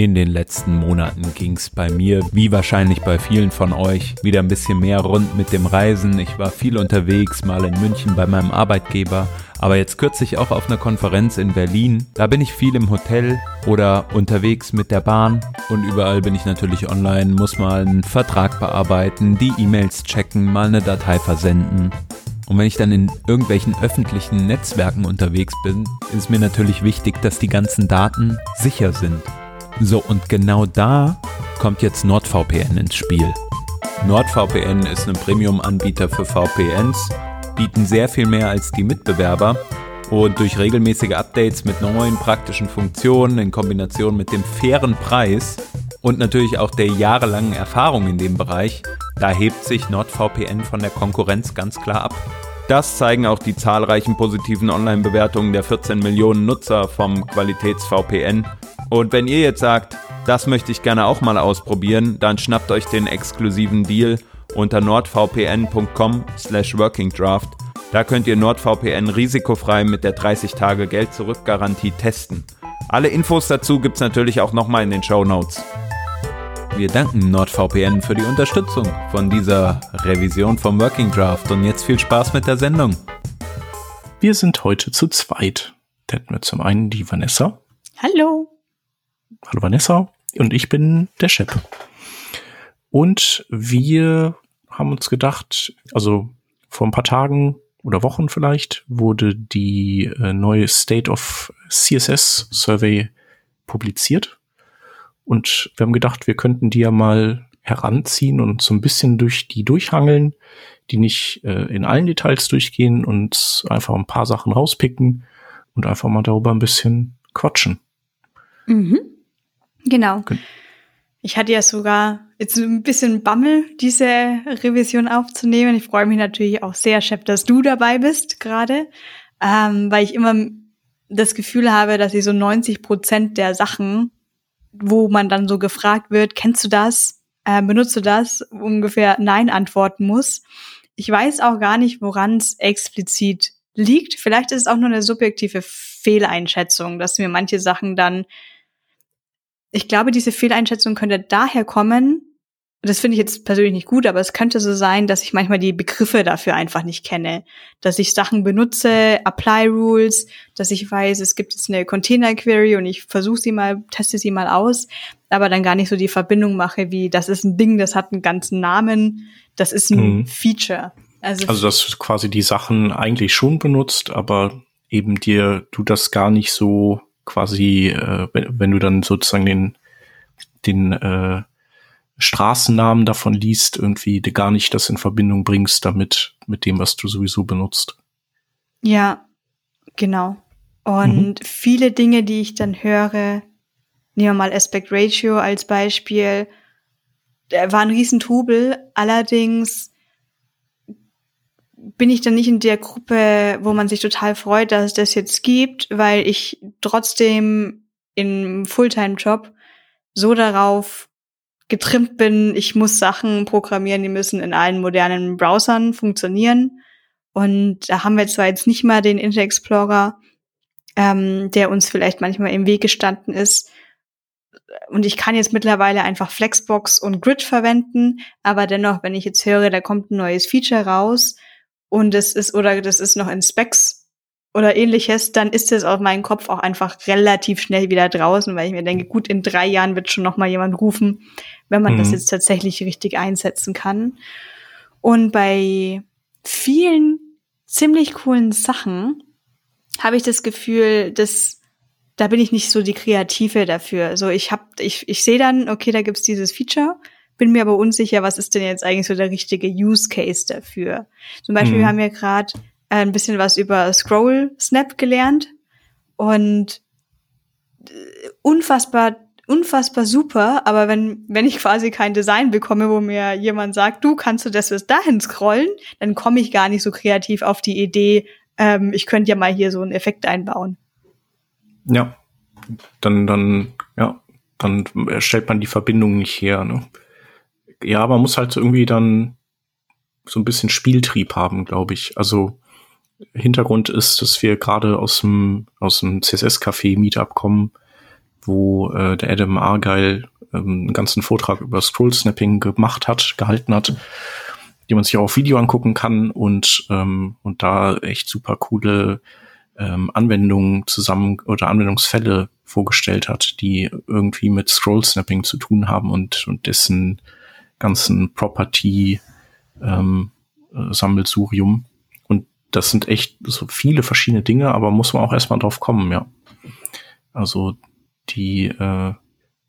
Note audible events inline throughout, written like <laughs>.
In den letzten Monaten ging es bei mir, wie wahrscheinlich bei vielen von euch, wieder ein bisschen mehr rund mit dem Reisen. Ich war viel unterwegs, mal in München bei meinem Arbeitgeber, aber jetzt kürzlich auch auf einer Konferenz in Berlin. Da bin ich viel im Hotel oder unterwegs mit der Bahn und überall bin ich natürlich online, muss mal einen Vertrag bearbeiten, die E-Mails checken, mal eine Datei versenden. Und wenn ich dann in irgendwelchen öffentlichen Netzwerken unterwegs bin, ist mir natürlich wichtig, dass die ganzen Daten sicher sind. So, und genau da kommt jetzt NordVPN ins Spiel. NordVPN ist ein Premium-Anbieter für VPNs, bieten sehr viel mehr als die Mitbewerber und durch regelmäßige Updates mit neuen praktischen Funktionen in Kombination mit dem fairen Preis und natürlich auch der jahrelangen Erfahrung in dem Bereich, da hebt sich NordVPN von der Konkurrenz ganz klar ab. Das zeigen auch die zahlreichen positiven Online-Bewertungen der 14 Millionen Nutzer vom Qualitäts-VPN und wenn ihr jetzt sagt, das möchte ich gerne auch mal ausprobieren, dann schnappt euch den exklusiven Deal unter nordvpn.com slash workingdraft. Da könnt ihr NordVPN risikofrei mit der 30 Tage Geld zurück Garantie testen. Alle Infos dazu gibt's natürlich auch nochmal in den Show Notes. Wir danken NordVPN für die Unterstützung von dieser Revision vom Working Draft und jetzt viel Spaß mit der Sendung. Wir sind heute zu zweit. Da hätten wir zum einen die Vanessa. Hallo. Hallo Vanessa und ich bin der Shep. Und wir haben uns gedacht, also vor ein paar Tagen oder Wochen vielleicht wurde die äh, neue State of CSS Survey publiziert. Und wir haben gedacht, wir könnten die ja mal heranziehen und so ein bisschen durch die durchhangeln, die nicht äh, in allen Details durchgehen und einfach ein paar Sachen rauspicken und einfach mal darüber ein bisschen quatschen. Mhm. Genau. Ich hatte ja sogar jetzt ein bisschen Bammel, diese Revision aufzunehmen. Ich freue mich natürlich auch sehr, Chef, dass du dabei bist gerade, ähm, weil ich immer das Gefühl habe, dass ich so 90 Prozent der Sachen, wo man dann so gefragt wird, kennst du das, äh, benutzt du das, ungefähr Nein antworten muss. Ich weiß auch gar nicht, woran es explizit liegt. Vielleicht ist es auch nur eine subjektive Fehleinschätzung, dass mir manche Sachen dann ich glaube, diese Fehleinschätzung könnte daher kommen, das finde ich jetzt persönlich nicht gut, aber es könnte so sein, dass ich manchmal die Begriffe dafür einfach nicht kenne. Dass ich Sachen benutze, Apply Rules, dass ich weiß, es gibt jetzt eine Container Query und ich versuche sie mal, teste sie mal aus, aber dann gar nicht so die Verbindung mache, wie das ist ein Ding, das hat einen ganzen Namen, das ist ein mhm. Feature. Also, also dass du quasi die Sachen eigentlich schon benutzt, aber eben dir du das gar nicht so quasi, äh, wenn, wenn, du dann sozusagen den, den äh, Straßennamen davon liest, irgendwie gar nicht das in Verbindung bringst damit, mit dem, was du sowieso benutzt. Ja, genau. Und mhm. viele Dinge, die ich dann höre, nehmen wir mal Aspect Ratio als Beispiel, der war ein Riesentrubel, allerdings bin ich dann nicht in der Gruppe, wo man sich total freut, dass es das jetzt gibt, weil ich trotzdem im Fulltime-Job so darauf getrimmt bin, ich muss Sachen programmieren, die müssen in allen modernen Browsern funktionieren. Und da haben wir zwar jetzt nicht mal den Internet Explorer, ähm, der uns vielleicht manchmal im Weg gestanden ist. Und ich kann jetzt mittlerweile einfach Flexbox und Grid verwenden, aber dennoch, wenn ich jetzt höre, da kommt ein neues Feature raus, und es ist oder das ist noch in Specs oder ähnliches, dann ist es auf meinen Kopf auch einfach relativ schnell wieder draußen, weil ich mir denke, gut, in drei Jahren wird schon noch mal jemand rufen, wenn man mhm. das jetzt tatsächlich richtig einsetzen kann. Und bei vielen ziemlich coolen Sachen habe ich das Gefühl, dass da bin ich nicht so die Kreative dafür. So, ich hab, ich, ich sehe dann, okay, da gibt's dieses Feature bin mir aber unsicher, was ist denn jetzt eigentlich so der richtige Use Case dafür. Zum Beispiel, mhm. wir haben ja gerade äh, ein bisschen was über Scroll Snap gelernt und äh, unfassbar unfassbar super, aber wenn, wenn ich quasi kein Design bekomme, wo mir jemand sagt, du kannst du das bis dahin scrollen, dann komme ich gar nicht so kreativ auf die Idee, ähm, ich könnte ja mal hier so einen Effekt einbauen. Ja, dann, dann, ja, dann stellt man die Verbindung nicht her. Ne? Ja, man muss halt irgendwie dann so ein bisschen Spieltrieb haben, glaube ich. Also Hintergrund ist, dass wir gerade aus dem aus dem CSS-Café Meetup kommen, wo äh, der Adam Argyle ähm, einen ganzen Vortrag über Scroll-Snapping gemacht hat, gehalten hat, die man sich auch auf Video angucken kann und ähm, und da echt super coole ähm, Anwendungen zusammen oder Anwendungsfälle vorgestellt hat, die irgendwie mit Scroll-Snapping zu tun haben und und dessen ganzen Property ähm, äh, Sammelsurium das sind echt so viele verschiedene Dinge, aber muss man auch erstmal drauf kommen, ja. Also die, äh,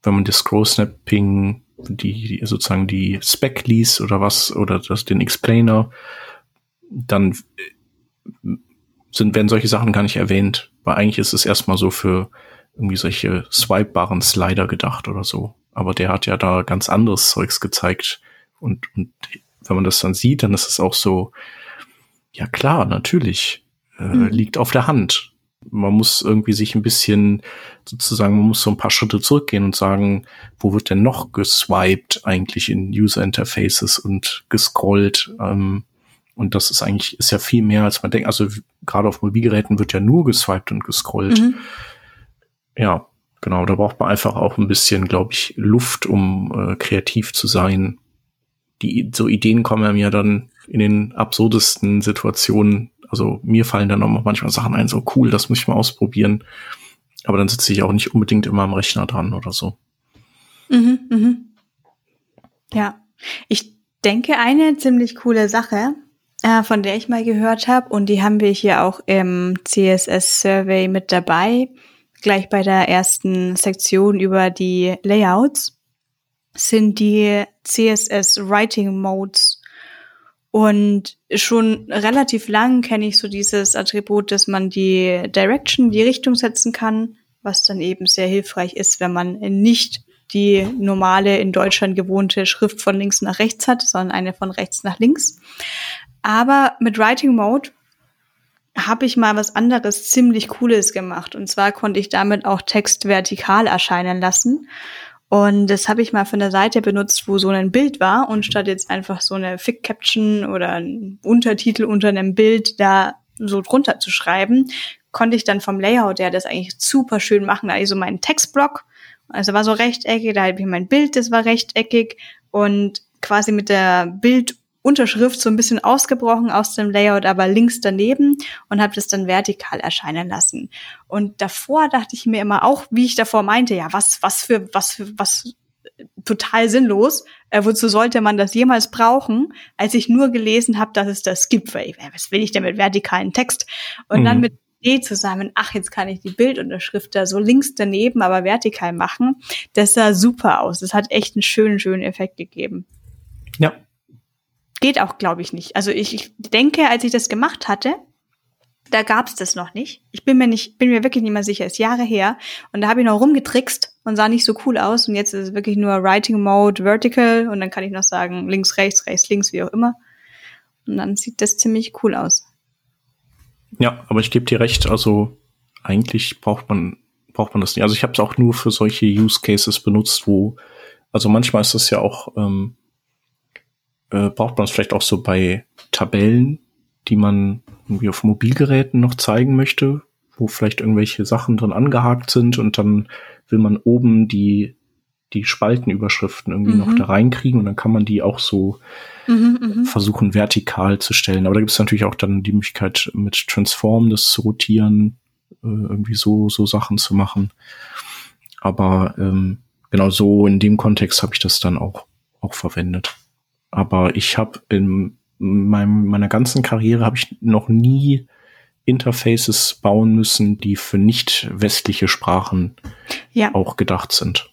wenn man das Scroll-Snapping, die, die sozusagen die Spec liest oder was, oder das, den Explainer, dann äh, sind, werden solche Sachen gar nicht erwähnt, weil eigentlich ist es erstmal so für irgendwie solche swipebaren Slider gedacht oder so. Aber der hat ja da ganz anderes Zeugs gezeigt. Und, und wenn man das dann sieht, dann ist es auch so, ja klar, natürlich. Äh, mhm. Liegt auf der Hand. Man muss irgendwie sich ein bisschen sozusagen, man muss so ein paar Schritte zurückgehen und sagen, wo wird denn noch geswiped eigentlich in User Interfaces und gescrollt? Ähm, und das ist eigentlich, ist ja viel mehr, als man denkt. Also gerade auf Mobilgeräten wird ja nur geswiped und gescrollt. Mhm. Ja, genau. Da braucht man einfach auch ein bisschen, glaube ich, Luft, um äh, kreativ zu sein. Die, so Ideen kommen ja dann in den absurdesten Situationen. Also mir fallen dann auch manchmal Sachen ein, so cool, das muss ich mal ausprobieren. Aber dann sitze ich auch nicht unbedingt immer am Rechner dran oder so. Mhm, mhm. Ja, ich denke, eine ziemlich coole Sache, äh, von der ich mal gehört habe, und die haben wir hier auch im CSS-Survey mit dabei, gleich bei der ersten Sektion über die Layouts, sind die CSS Writing Modes und schon relativ lang kenne ich so dieses Attribut, dass man die Direction, die Richtung setzen kann, was dann eben sehr hilfreich ist, wenn man nicht die normale in Deutschland gewohnte Schrift von links nach rechts hat, sondern eine von rechts nach links. Aber mit Writing Mode habe ich mal was anderes ziemlich Cooles gemacht. Und zwar konnte ich damit auch Text vertikal erscheinen lassen. Und das habe ich mal von der Seite benutzt, wo so ein Bild war und statt jetzt einfach so eine Fick-Caption oder ein Untertitel unter einem Bild da so drunter zu schreiben, konnte ich dann vom Layout her das eigentlich super schön machen. Da also meinen Textblock, also war so rechteckig, da habe ich mein Bild, das war rechteckig und quasi mit der Bild Unterschrift so ein bisschen ausgebrochen aus dem Layout, aber links daneben und habe das dann vertikal erscheinen lassen. Und davor dachte ich mir immer auch, wie ich davor meinte, ja, was, was für, was für, was total sinnlos. Äh, wozu sollte man das jemals brauchen, als ich nur gelesen habe, dass es das gibt? Weil, was will ich denn mit vertikalen Text? Und mhm. dann mit Idee zusammen, ach, jetzt kann ich die Bildunterschrift da so links daneben, aber vertikal machen. Das sah super aus. Das hat echt einen schönen, schönen Effekt gegeben. Ja, Geht auch, glaube ich, nicht. Also ich, ich denke, als ich das gemacht hatte, da gab's das noch nicht. Ich bin mir nicht, bin mir wirklich nicht mehr sicher, ist Jahre her. Und da habe ich noch rumgetrickst und sah nicht so cool aus. Und jetzt ist es wirklich nur Writing Mode Vertical und dann kann ich noch sagen, links, rechts, rechts, links, wie auch immer. Und dann sieht das ziemlich cool aus. Ja, aber ich gebe dir recht, also eigentlich braucht man, braucht man das nicht. Also ich habe es auch nur für solche Use Cases benutzt, wo, also manchmal ist es ja auch ähm, äh, braucht man es vielleicht auch so bei Tabellen, die man irgendwie auf Mobilgeräten noch zeigen möchte, wo vielleicht irgendwelche Sachen drin angehakt sind und dann will man oben die die Spaltenüberschriften irgendwie mhm. noch da reinkriegen und dann kann man die auch so mhm, mhm. versuchen vertikal zu stellen. Aber da gibt es natürlich auch dann die Möglichkeit mit Transform das zu rotieren, äh, irgendwie so so Sachen zu machen. Aber ähm, genau so in dem Kontext habe ich das dann auch auch verwendet. Aber ich habe in meinem, meiner ganzen Karriere habe ich noch nie Interfaces bauen müssen, die für nicht westliche Sprachen ja. auch gedacht sind.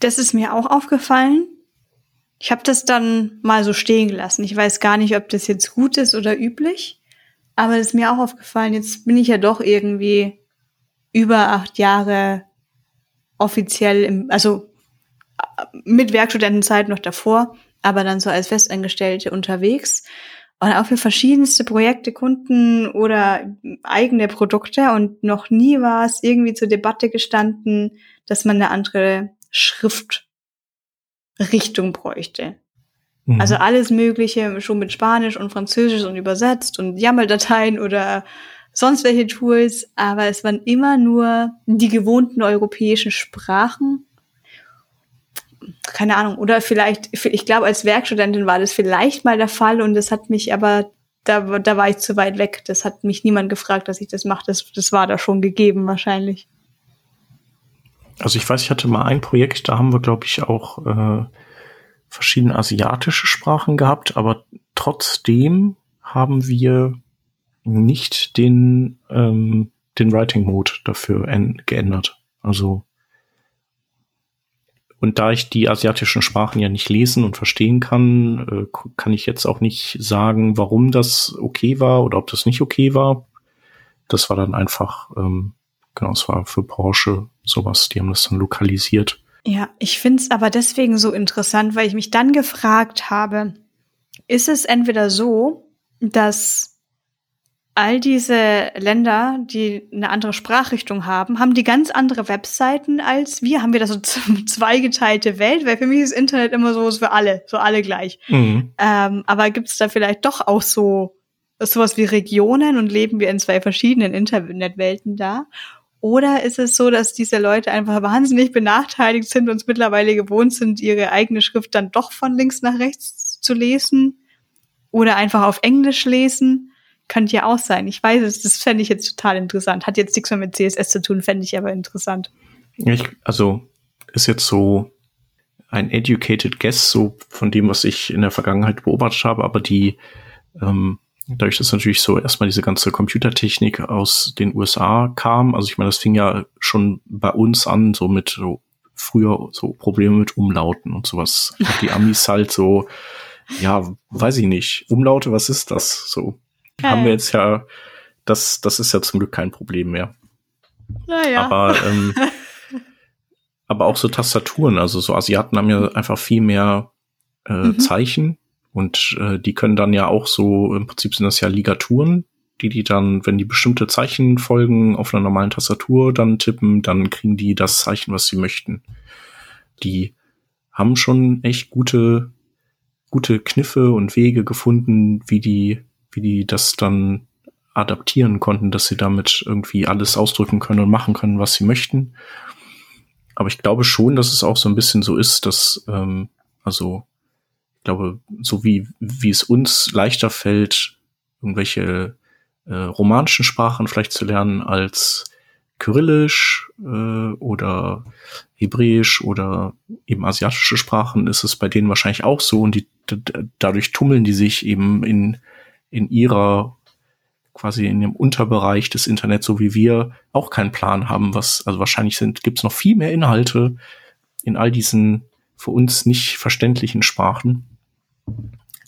Das ist mir auch aufgefallen. Ich habe das dann mal so stehen gelassen. Ich weiß gar nicht, ob das jetzt gut ist oder üblich, aber es ist mir auch aufgefallen. Jetzt bin ich ja doch irgendwie über acht Jahre offiziell, im, also äh, mit Werkstudentenzeit noch davor, aber dann so als Festangestellte unterwegs und auch für verschiedenste Projekte, Kunden oder eigene Produkte und noch nie war es irgendwie zur Debatte gestanden, dass man eine andere Schriftrichtung bräuchte. Mhm. Also alles Mögliche schon mit Spanisch und Französisch und übersetzt und YAML-Dateien oder sonst welche Tools, aber es waren immer nur die gewohnten europäischen Sprachen keine Ahnung, oder vielleicht, ich glaube, als Werkstudentin war das vielleicht mal der Fall und das hat mich aber, da, da war ich zu weit weg. Das hat mich niemand gefragt, dass ich das mache. Das, das war da schon gegeben wahrscheinlich. Also ich weiß, ich hatte mal ein Projekt, da haben wir, glaube ich, auch äh, verschiedene asiatische Sprachen gehabt, aber trotzdem haben wir nicht den, ähm, den Writing Mode dafür geändert. Also und da ich die asiatischen Sprachen ja nicht lesen und verstehen kann, äh, kann ich jetzt auch nicht sagen, warum das okay war oder ob das nicht okay war. Das war dann einfach, ähm, genau, es war für Porsche sowas, die haben das dann lokalisiert. Ja, ich finde es aber deswegen so interessant, weil ich mich dann gefragt habe, ist es entweder so, dass all diese Länder, die eine andere Sprachrichtung haben, haben die ganz andere Webseiten als wir. Haben wir da so <laughs> zweigeteilte Welt? Weil für mich ist Internet immer so, ist für alle, so alle gleich. Mhm. Ähm, aber gibt es da vielleicht doch auch so sowas wie Regionen und leben wir in zwei verschiedenen Internetwelten da? Oder ist es so, dass diese Leute einfach wahnsinnig benachteiligt sind und es mittlerweile gewohnt sind, ihre eigene Schrift dann doch von links nach rechts zu lesen? Oder einfach auf Englisch lesen? Könnte ja auch sein. Ich weiß es, das fände ich jetzt total interessant. Hat jetzt nichts mehr mit CSS zu tun, fände ich aber interessant. Ich, also ist jetzt so ein educated guess, so von dem, was ich in der Vergangenheit beobachtet habe, aber die, ähm, dadurch, dass natürlich so erstmal diese ganze Computertechnik aus den USA kam, also ich meine, das fing ja schon bei uns an, so mit so früher so Probleme mit Umlauten und sowas. Die Amis <laughs> halt so, ja, weiß ich nicht, Umlaute, was ist das? So. Haben wir jetzt ja, das, das ist ja zum Glück kein Problem mehr. Naja. Aber, ähm, <laughs> aber auch so Tastaturen, also so Asiaten haben ja einfach viel mehr äh, mhm. Zeichen und äh, die können dann ja auch so, im Prinzip sind das ja Ligaturen, die die dann, wenn die bestimmte Zeichen folgen auf einer normalen Tastatur dann tippen, dann kriegen die das Zeichen, was sie möchten. Die haben schon echt gute, gute Kniffe und Wege gefunden, wie die wie die das dann adaptieren konnten, dass sie damit irgendwie alles ausdrücken können und machen können, was sie möchten. Aber ich glaube schon, dass es auch so ein bisschen so ist, dass, ähm, also, ich glaube, so wie, wie es uns leichter fällt, irgendwelche äh, romanischen Sprachen vielleicht zu lernen als Kyrillisch äh, oder Hebräisch oder eben asiatische Sprachen, ist es bei denen wahrscheinlich auch so und die, dadurch tummeln die sich eben in in ihrer quasi in dem Unterbereich des Internets, so wie wir, auch keinen Plan haben, was, also wahrscheinlich sind, gibt es noch viel mehr Inhalte in all diesen für uns nicht verständlichen Sprachen,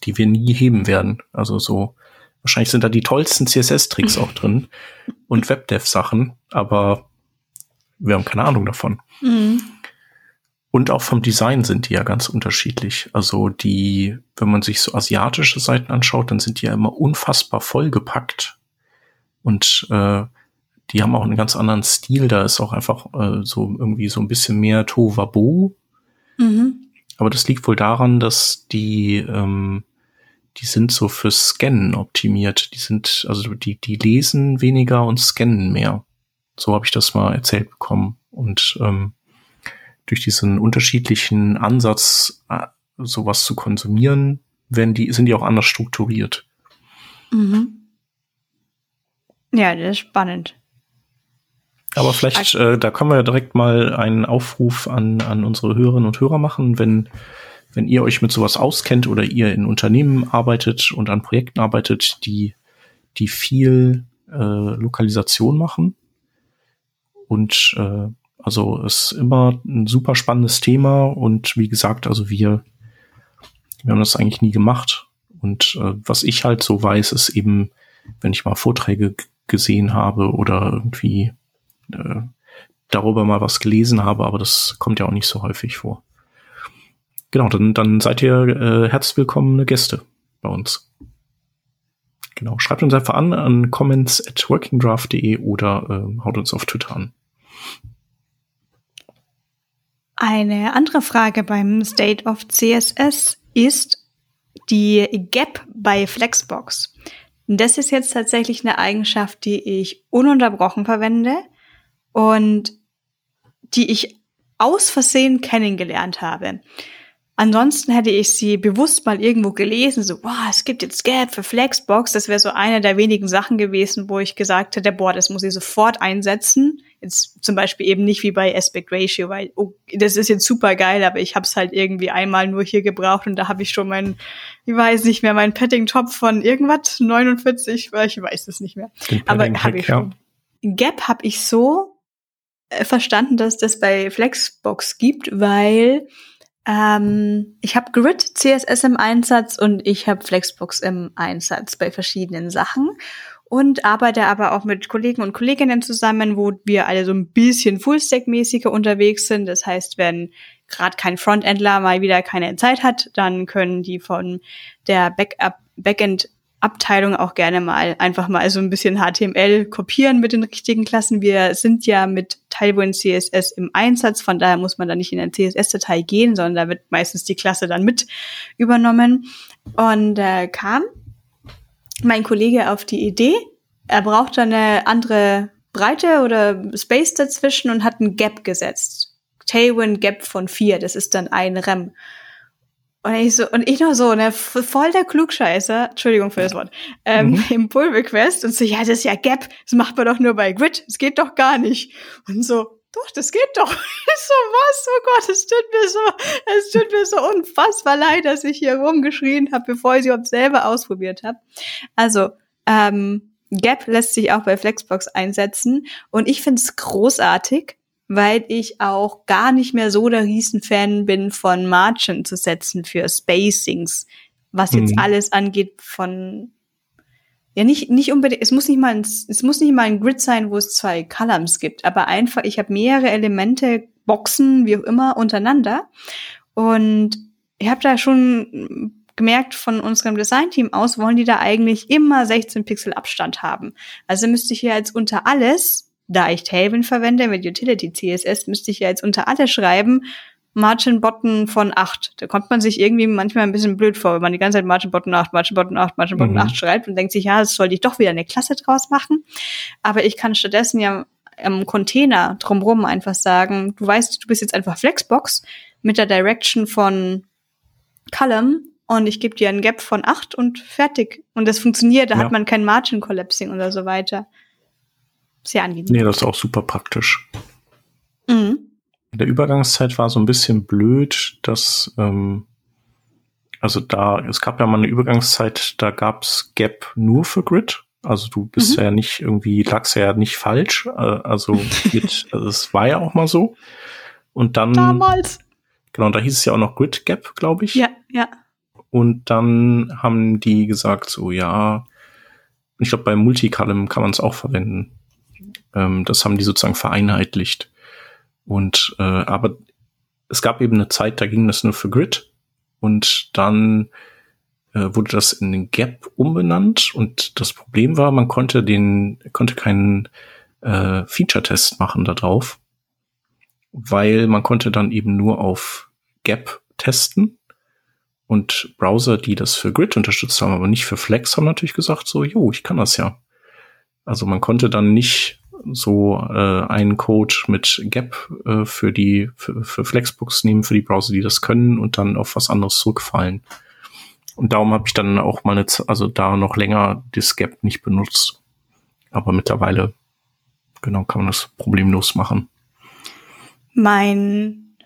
die wir nie heben werden. Also so, wahrscheinlich sind da die tollsten CSS-Tricks auch drin <laughs> und WebDev-Sachen, aber wir haben keine Ahnung davon. Mhm. Und auch vom Design sind die ja ganz unterschiedlich. Also die, wenn man sich so asiatische Seiten anschaut, dann sind die ja immer unfassbar vollgepackt. Und äh, die haben auch einen ganz anderen Stil. Da ist auch einfach äh, so irgendwie so ein bisschen mehr Tovabo. Mhm. Aber das liegt wohl daran, dass die, ähm, die sind so für Scannen optimiert. Die sind, also die, die lesen weniger und scannen mehr. So habe ich das mal erzählt bekommen. Und ähm, durch diesen unterschiedlichen Ansatz, äh, sowas zu konsumieren, werden die, sind die auch anders strukturiert. Mhm. Ja, das ist spannend. Aber vielleicht, äh, da können wir ja direkt mal einen Aufruf an, an unsere Hörerinnen und Hörer machen, wenn, wenn ihr euch mit sowas auskennt oder ihr in Unternehmen arbeitet und an Projekten arbeitet, die, die viel äh, Lokalisation machen und äh, also ist immer ein super spannendes Thema und wie gesagt, also wir, wir haben das eigentlich nie gemacht. Und äh, was ich halt so weiß, ist eben, wenn ich mal Vorträge gesehen habe oder irgendwie äh, darüber mal was gelesen habe, aber das kommt ja auch nicht so häufig vor. Genau, dann, dann seid ihr äh, herzlich willkommene Gäste bei uns. Genau, schreibt uns einfach an an comments at workingdraft.de oder äh, haut uns auf Twitter an. Eine andere Frage beim State of CSS ist die Gap bei Flexbox. Das ist jetzt tatsächlich eine Eigenschaft, die ich ununterbrochen verwende und die ich aus Versehen kennengelernt habe. Ansonsten hätte ich sie bewusst mal irgendwo gelesen, so, wow, es gibt jetzt Gap für Flexbox. Das wäre so eine der wenigen Sachen gewesen, wo ich gesagt hätte, boah, das muss ich sofort einsetzen. Jetzt zum Beispiel eben nicht wie bei Aspect Ratio, weil oh, das ist jetzt super geil, aber ich habe es halt irgendwie einmal nur hier gebraucht und da habe ich schon mein, ich weiß nicht mehr, mein Padding-Top von irgendwas, 49, weil ich weiß es nicht mehr. Aber habe ich schon. Ja. Gap habe ich so äh, verstanden, dass das bei Flexbox gibt, weil ähm, ich habe Grid CSS im Einsatz und ich habe Flexbox im Einsatz bei verschiedenen Sachen und arbeite aber auch mit Kollegen und Kolleginnen zusammen, wo wir alle so ein bisschen Fullstack-mäßiger unterwegs sind. Das heißt, wenn gerade kein Frontendler mal wieder keine Zeit hat, dann können die von der Backup Backend Abteilung auch gerne mal einfach mal so ein bisschen HTML kopieren mit den richtigen Klassen. Wir sind ja mit Tailwind CSS im Einsatz, von daher muss man da nicht in eine CSS-Datei gehen, sondern da wird meistens die Klasse dann mit übernommen. Und äh, kam mein Kollege auf die Idee, er braucht eine andere Breite oder Space dazwischen und hat ein Gap gesetzt. Tailwind Gap von vier, das ist dann ein Rem. Und ich so, und ich noch so, ne, voll der Klugscheißer, Entschuldigung für das Wort, ähm, mhm. im Pull Request und so, ja, das ist ja Gap, das macht man doch nur bei Grid, das geht doch gar nicht. Und so, doch, das geht doch. Ich <laughs> so, was? Oh Gott, es tut mir so, es tut mir so unfassbar leid, dass ich hier rumgeschrien habe, bevor ich sie überhaupt selber ausprobiert habe. Also, ähm, Gap lässt sich auch bei Flexbox einsetzen und ich finde es großartig, weil ich auch gar nicht mehr so der Riesenfan bin von Margin zu setzen für Spacings, was jetzt mhm. alles angeht von ja nicht nicht unbedingt es muss nicht mal ein, es muss nicht mal ein Grid sein, wo es zwei Columns gibt, aber einfach ich habe mehrere Elemente, Boxen, wie auch immer untereinander und ich habe da schon gemerkt von unserem Designteam aus, wollen die da eigentlich immer 16 Pixel Abstand haben. Also müsste ich hier jetzt unter alles da ich Tailwind verwende mit Utility CSS, müsste ich ja jetzt unter alle schreiben, Margin Button von 8. Da kommt man sich irgendwie manchmal ein bisschen blöd vor, wenn man die ganze Zeit Margin Button 8, Margin Button 8, Margin Button mhm. 8 schreibt und denkt sich, ja, das sollte ich doch wieder eine Klasse draus machen. Aber ich kann stattdessen ja im Container drumrum einfach sagen, du weißt, du bist jetzt einfach Flexbox mit der Direction von Column und ich gebe dir ein Gap von 8 und fertig. Und das funktioniert, da ja. hat man kein Margin Collapsing oder so weiter. Sehr angenehm. Nee, das ist auch super praktisch. Mhm. In der Übergangszeit war so ein bisschen blöd, dass, ähm, also da, es gab ja mal eine Übergangszeit, da gab's Gap nur für Grid. Also du bist mhm. ja nicht irgendwie, lagst ja nicht falsch. Äh, also, <laughs> also es war ja auch mal so. Und dann. Damals. Genau, da hieß es ja auch noch Grid Gap, glaube ich. Ja, ja. Und dann haben die gesagt, so ja, ich glaube, bei Multicolumn kann man es auch verwenden. Ähm, das haben die sozusagen vereinheitlicht. Und äh, aber es gab eben eine Zeit, da ging das nur für Grid. Und dann äh, wurde das in den Gap umbenannt. Und das Problem war, man konnte den konnte keinen äh, Feature-Test machen da drauf, weil man konnte dann eben nur auf Gap testen. Und Browser, die das für Grid unterstützt haben, aber nicht für Flex, haben natürlich gesagt so, jo, ich kann das ja. Also man konnte dann nicht so äh, einen Code mit Gap äh, für die für, für Flexbooks nehmen für die Browser, die das können und dann auf was anderes zurückfallen. Und darum habe ich dann auch mal eine, also da noch länger das Gap nicht benutzt. Aber mittlerweile genau kann man das problemlos machen. Mein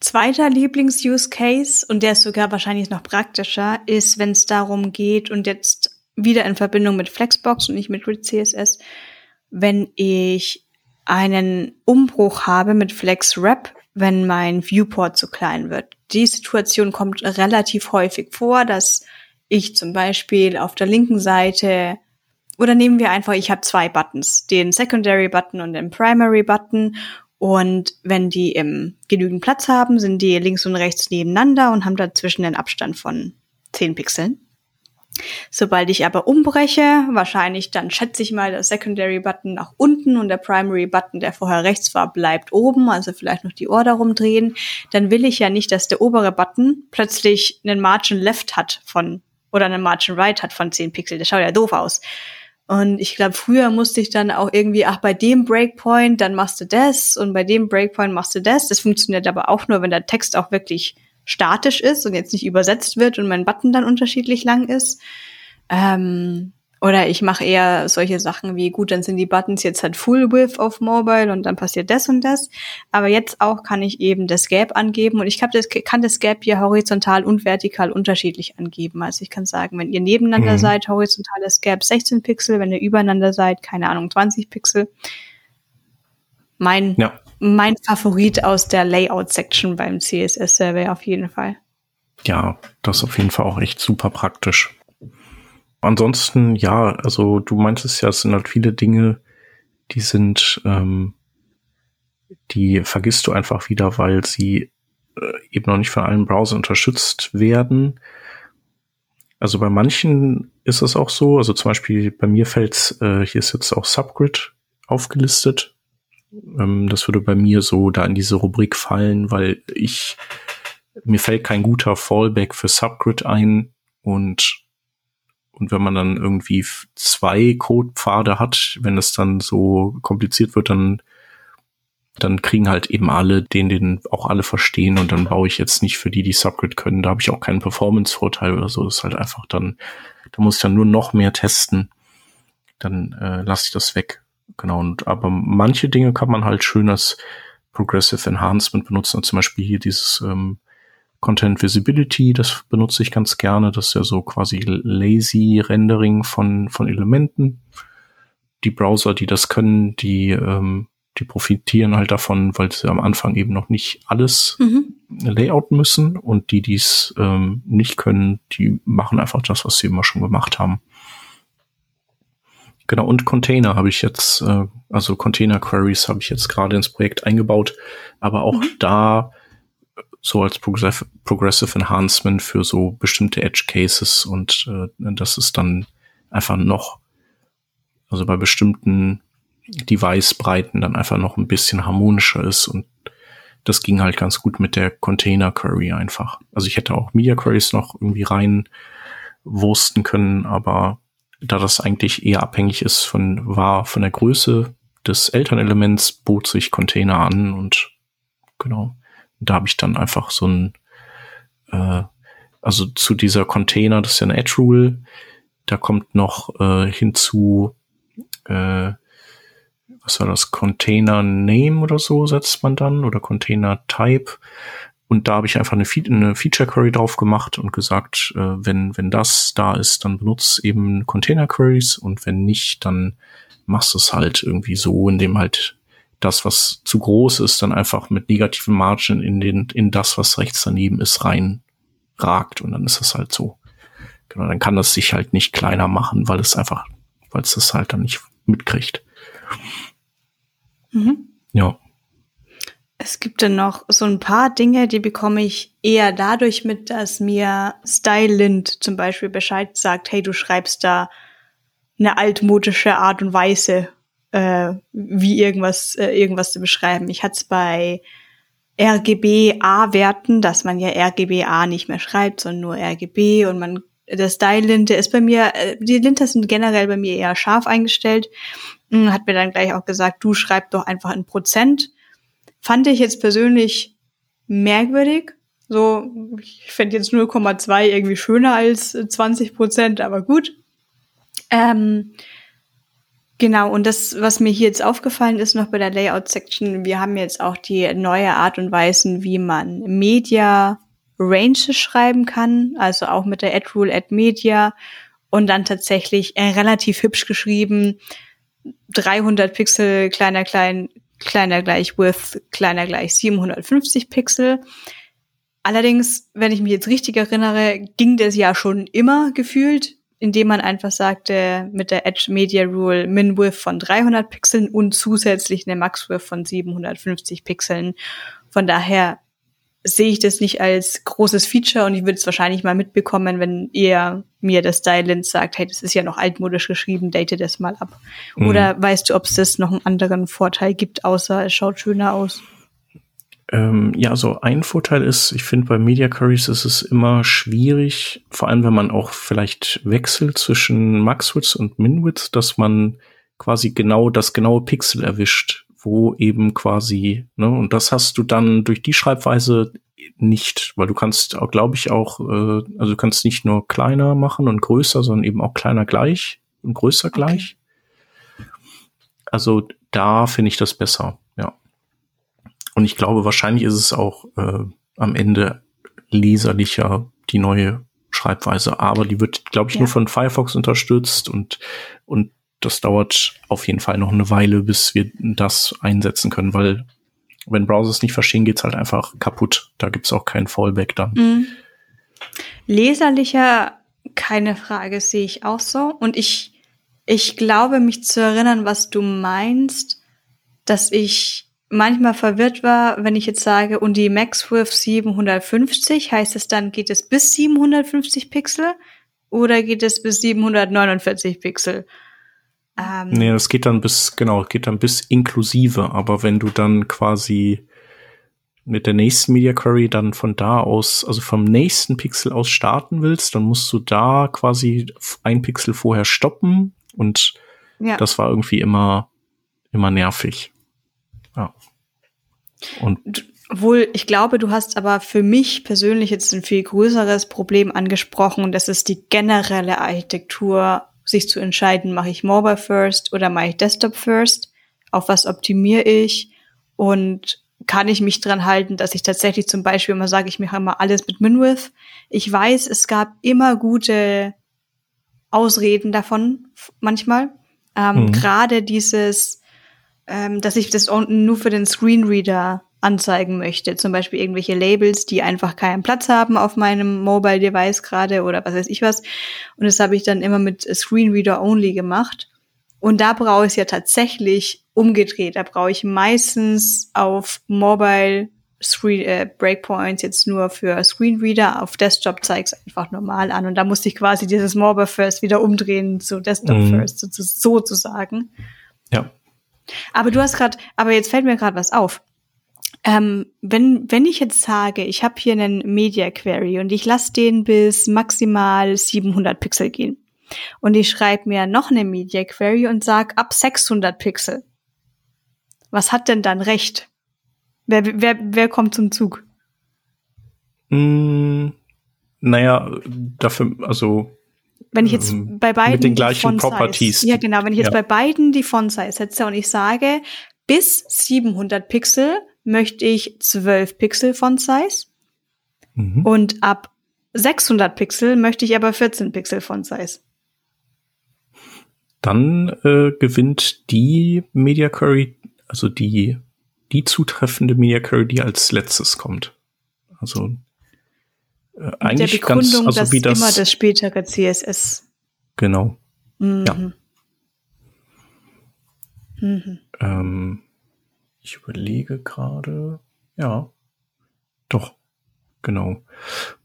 zweiter Lieblings-Use Case und der ist sogar wahrscheinlich noch praktischer, ist, wenn es darum geht und jetzt wieder in Verbindung mit Flexbox und nicht mit Grid CSS, wenn ich einen Umbruch habe mit FlexWrap, wenn mein Viewport zu klein wird. Die Situation kommt relativ häufig vor, dass ich zum Beispiel auf der linken Seite oder nehmen wir einfach, ich habe zwei Buttons, den Secondary Button und den Primary Button Und wenn die im genügend Platz haben, sind die links und rechts nebeneinander und haben dazwischen einen Abstand von 10 Pixeln. Sobald ich aber umbreche, wahrscheinlich dann schätze ich mal der Secondary Button nach unten und der Primary Button, der vorher rechts war, bleibt oben, also vielleicht noch die Order rumdrehen, dann will ich ja nicht, dass der obere Button plötzlich einen Margin Left hat von oder einen Margin Right hat von 10 Pixel. Das schaut ja doof aus. Und ich glaube, früher musste ich dann auch irgendwie, ach, bei dem Breakpoint, dann machst du das und bei dem Breakpoint machst du das. Das funktioniert aber auch nur, wenn der Text auch wirklich statisch ist und jetzt nicht übersetzt wird und mein Button dann unterschiedlich lang ist. Ähm, oder ich mache eher solche Sachen wie, gut, dann sind die Buttons jetzt halt Full Width auf Mobile und dann passiert das und das. Aber jetzt auch kann ich eben das Gap angeben und ich kann das, kann das Gap hier horizontal und vertikal unterschiedlich angeben. Also ich kann sagen, wenn ihr nebeneinander mhm. seid, horizontales Gap 16 Pixel, wenn ihr übereinander seid, keine Ahnung, 20 Pixel. Mein ja mein Favorit aus der Layout-Section beim CSS-Survey auf jeden Fall. Ja, das ist auf jeden Fall auch echt super praktisch. Ansonsten, ja, also du meintest ja, es sind halt viele Dinge, die sind, ähm, die vergisst du einfach wieder, weil sie äh, eben noch nicht von allen Browsern unterstützt werden. Also bei manchen ist es auch so, also zum Beispiel bei mir fällt äh, hier ist jetzt auch Subgrid aufgelistet. Ähm, das würde bei mir so da in diese Rubrik fallen, weil ich, mir fällt kein guter Fallback für Subgrid ein und und wenn man dann irgendwie zwei Codepfade hat, wenn es dann so kompliziert wird, dann dann kriegen halt eben alle den, den auch alle verstehen und dann baue ich jetzt nicht für die, die Subgrid können. Da habe ich auch keinen Performance-Vorteil oder so. Das ist halt einfach dann, da muss ich dann nur noch mehr testen. Dann äh, lasse ich das weg. Genau, und aber manche Dinge kann man halt schön als Progressive Enhancement benutzen. Und zum Beispiel hier dieses ähm, Content Visibility, das benutze ich ganz gerne. Das ist ja so quasi lazy Rendering von, von Elementen. Die Browser, die das können, die, ähm, die profitieren halt davon, weil sie am Anfang eben noch nicht alles mhm. layouten müssen. Und die, die es ähm, nicht können, die machen einfach das, was sie immer schon gemacht haben. Genau, und Container habe ich jetzt, äh, also Container Queries habe ich jetzt gerade ins Projekt eingebaut, aber auch mhm. da so als Progressive, Progressive Enhancement für so bestimmte Edge Cases und äh, das ist dann einfach noch, also bei bestimmten Device-Breiten dann einfach noch ein bisschen harmonischer ist und das ging halt ganz gut mit der Container Query einfach. Also ich hätte auch Media Queries noch irgendwie reinwursten können, aber da das eigentlich eher abhängig ist von, war von der Größe des Elternelements, bot sich Container an und genau, da habe ich dann einfach so ein, äh, also zu dieser Container, das ist ja eine Edge Rule, da kommt noch äh, hinzu, äh, was war das, Container Name oder so setzt man dann oder Container Type. Und da habe ich einfach eine, Fe eine Feature Query drauf gemacht und gesagt, äh, wenn, wenn das da ist, dann benutze eben Container Queries und wenn nicht, dann machst du es halt irgendwie so, indem halt das, was zu groß ist, dann einfach mit negativen Margin in den, in das, was rechts daneben ist, rein ragt und dann ist das halt so. Genau, dann kann das sich halt nicht kleiner machen, weil es einfach, weil es das halt dann nicht mitkriegt. Mhm. Ja. Dann noch so ein paar Dinge, die bekomme ich eher dadurch mit, dass mir Stylint zum Beispiel Bescheid sagt, hey, du schreibst da eine altmodische Art und Weise, äh, wie irgendwas, äh, irgendwas zu beschreiben. Ich hatte es bei RGB-A-Werten, dass man ja RGB-A nicht mehr schreibt, sondern nur RGB und man der Style-Linte ist bei mir, äh, die Linter sind generell bei mir eher scharf eingestellt. Hm, hat mir dann gleich auch gesagt, du schreib doch einfach ein Prozent Fand ich jetzt persönlich merkwürdig. So, ich fände jetzt 0,2 irgendwie schöner als 20 Prozent, aber gut. Ähm, genau, und das, was mir hier jetzt aufgefallen ist, noch bei der Layout-Section, wir haben jetzt auch die neue Art und Weise, wie man Media Ranges schreiben kann, also auch mit der Add Rule Add Media und dann tatsächlich äh, relativ hübsch geschrieben, 300 Pixel kleiner klein kleiner gleich Width, kleiner gleich 750 Pixel. Allerdings, wenn ich mich jetzt richtig erinnere, ging das ja schon immer gefühlt indem man einfach sagte, mit der Edge Media Rule Min Width von 300 Pixeln und zusätzlich eine Max Width von 750 Pixeln. Von daher sehe ich das nicht als großes Feature und ich würde es wahrscheinlich mal mitbekommen, wenn ihr mir das Stylint sagt, hey, das ist ja noch altmodisch geschrieben, date das mal ab. Mhm. Oder weißt du, ob es das noch einen anderen Vorteil gibt, außer es schaut schöner aus? Ähm, ja, also ein Vorteil ist, ich finde bei Media Queries ist es immer schwierig, vor allem wenn man auch vielleicht wechselt zwischen Maxwidth und Minwidth, dass man quasi genau das genaue Pixel erwischt, wo eben quasi, ne, und das hast du dann durch die Schreibweise nicht, weil du kannst, glaube ich, auch, äh, also du kannst nicht nur kleiner machen und größer, sondern eben auch kleiner gleich und größer gleich. Also da finde ich das besser, ja. Und ich glaube, wahrscheinlich ist es auch äh, am Ende leserlicher, die neue Schreibweise. Aber die wird, glaube ich, ja. nur von Firefox unterstützt und, und das dauert auf jeden Fall noch eine Weile, bis wir das einsetzen können, weil wenn Browser es nicht verstehen, geht's halt einfach kaputt. Da gibt's auch kein Fallback dann. Mhm. Leserlicher, keine Frage, sehe ich auch so. Und ich, ich glaube, mich zu erinnern, was du meinst, dass ich manchmal verwirrt war, wenn ich jetzt sage, und die MaxWidth 750, heißt es dann, geht es bis 750 Pixel oder geht es bis 749 Pixel? Ähm, nee, das geht dann bis, genau, geht dann bis inklusive, aber wenn du dann quasi mit der nächsten Media Query dann von da aus, also vom nächsten Pixel aus starten willst, dann musst du da quasi ein Pixel vorher stoppen und ja. das war irgendwie immer, immer nervig. Ja. Und wohl, ich glaube, du hast aber für mich persönlich jetzt ein viel größeres Problem angesprochen das ist die generelle Architektur, sich zu entscheiden, mache ich Mobile First oder mache ich Desktop First, auf was optimiere ich und kann ich mich dran halten, dass ich tatsächlich zum Beispiel immer sage, ich mache immer alles mit Minwidth. Ich weiß, es gab immer gute Ausreden davon manchmal. Ähm, mhm. Gerade dieses ähm, dass ich das nur für den Screenreader anzeigen möchte. Zum Beispiel irgendwelche Labels, die einfach keinen Platz haben auf meinem Mobile Device gerade oder was weiß ich was. Und das habe ich dann immer mit Screenreader Only gemacht. Und da brauche ich es ja tatsächlich umgedreht. Da brauche ich meistens auf Mobile Screen, äh, Breakpoints jetzt nur für Screenreader. Auf Desktop zeige ich es einfach normal an. Und da musste ich quasi dieses Mobile First wieder umdrehen zu Desktop mhm. First sozusagen. Ja. Aber du hast gerade, aber jetzt fällt mir gerade was auf. Ähm, wenn, wenn ich jetzt sage, ich habe hier einen Media Query und ich lasse den bis maximal 700 Pixel gehen und ich schreibe mir noch eine Media Query und sag ab 600 Pixel. Was hat denn dann recht? Wer, wer, wer kommt zum Zug? Mm, naja, dafür, also wenn ich jetzt ähm, bei beiden mit den gleichen Properties. Ja, genau. Wenn ich jetzt ja. bei beiden die Font Size setze und ich sage, bis 700 Pixel möchte ich 12 Pixel Font Size mhm. und ab 600 Pixel möchte ich aber 14 Pixel Font Size. Dann äh, gewinnt die Media Query, also die die zutreffende Media Query, die als letztes kommt. Also äh, eigentlich der ganz, also dass wie das immer das spätere CSS. Genau. Mhm. Ja. Mhm. Ähm, ich überlege gerade. Ja. Doch. Genau.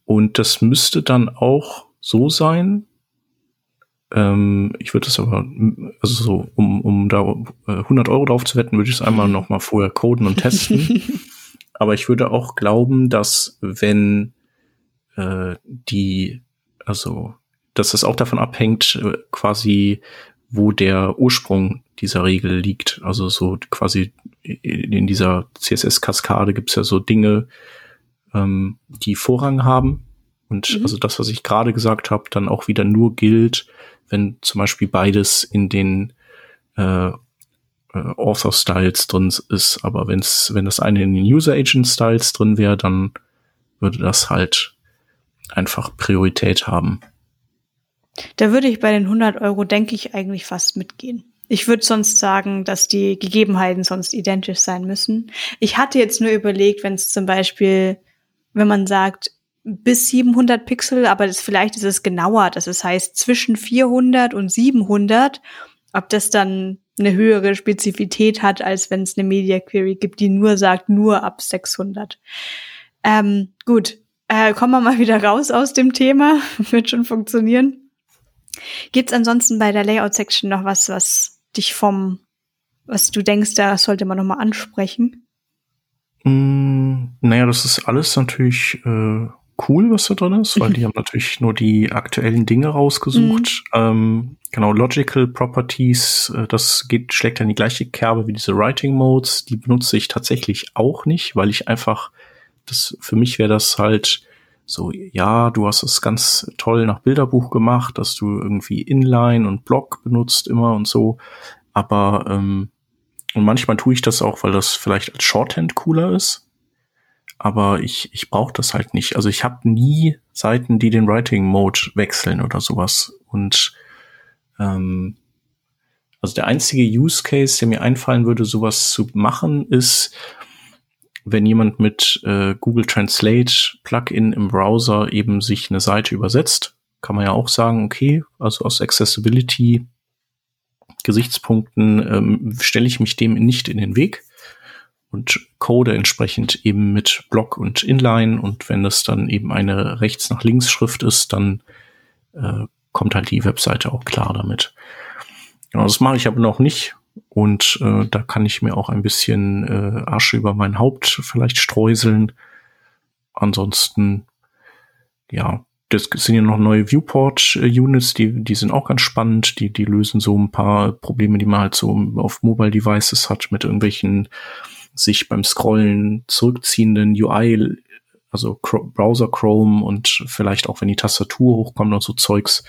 Und das müsste dann auch so sein. Ähm, ich würde es aber, also so, um, um da 100 äh, Euro drauf zu wetten, würde ich es einmal noch mal vorher coden und testen. <laughs> aber ich würde auch glauben, dass wenn äh, die, also, dass es auch davon abhängt, äh, quasi, wo der Ursprung dieser Regel liegt. Also so quasi in dieser CSS-Kaskade gibt's ja so Dinge, ähm, die Vorrang haben. Und mhm. also das, was ich gerade gesagt habe, dann auch wieder nur gilt, wenn zum Beispiel beides in den äh, äh Author Styles drin ist. Aber wenn's, wenn das eine in den User Agent Styles drin wäre, dann würde das halt einfach Priorität haben. Da würde ich bei den 100 Euro, denke ich, eigentlich fast mitgehen. Ich würde sonst sagen, dass die Gegebenheiten sonst identisch sein müssen. Ich hatte jetzt nur überlegt, wenn es zum Beispiel, wenn man sagt, bis 700 Pixel, aber das, vielleicht ist es genauer. Das heißt zwischen 400 und 700. Ob das dann eine höhere Spezifität hat, als wenn es eine Media Query gibt, die nur sagt, nur ab 600. Ähm, gut, äh, kommen wir mal wieder raus aus dem Thema. <laughs> Wird schon funktionieren. Gibt's ansonsten bei der Layout-Section noch was, was dich vom, was du denkst, da sollte man noch mal ansprechen? Mm, naja, das ist alles natürlich äh, cool, was da drin ist, weil die haben natürlich nur die aktuellen Dinge rausgesucht. Mhm. Ähm, genau, Logical Properties, äh, das geht, schlägt dann die gleiche Kerbe wie diese Writing Modes. Die benutze ich tatsächlich auch nicht, weil ich einfach, das, für mich wäre das halt so, ja, du hast es ganz toll nach Bilderbuch gemacht, dass du irgendwie Inline und Block benutzt immer und so. Aber, ähm, und manchmal tue ich das auch, weil das vielleicht als Shorthand cooler ist aber ich, ich brauche das halt nicht. Also ich habe nie Seiten, die den Writing Mode wechseln oder sowas. Und ähm, also der einzige Use Case, der mir einfallen würde, sowas zu machen, ist, wenn jemand mit äh, Google Translate Plugin im Browser eben sich eine Seite übersetzt, kann man ja auch sagen, okay, also aus Accessibility Gesichtspunkten ähm, stelle ich mich dem nicht in den Weg und code entsprechend eben mit Block und Inline und wenn das dann eben eine rechts nach links Schrift ist, dann äh, kommt halt die Webseite auch klar damit. Genau, das mache ich aber noch nicht und äh, da kann ich mir auch ein bisschen äh, Asche über mein Haupt vielleicht streuseln. Ansonsten, ja, das sind ja noch neue Viewport-Units, die, die sind auch ganz spannend. Die, die lösen so ein paar Probleme, die man halt so auf Mobile Devices hat mit irgendwelchen sich beim Scrollen zurückziehenden UI, also Browser Chrome und vielleicht auch wenn die Tastatur hochkommt und so Zeugs.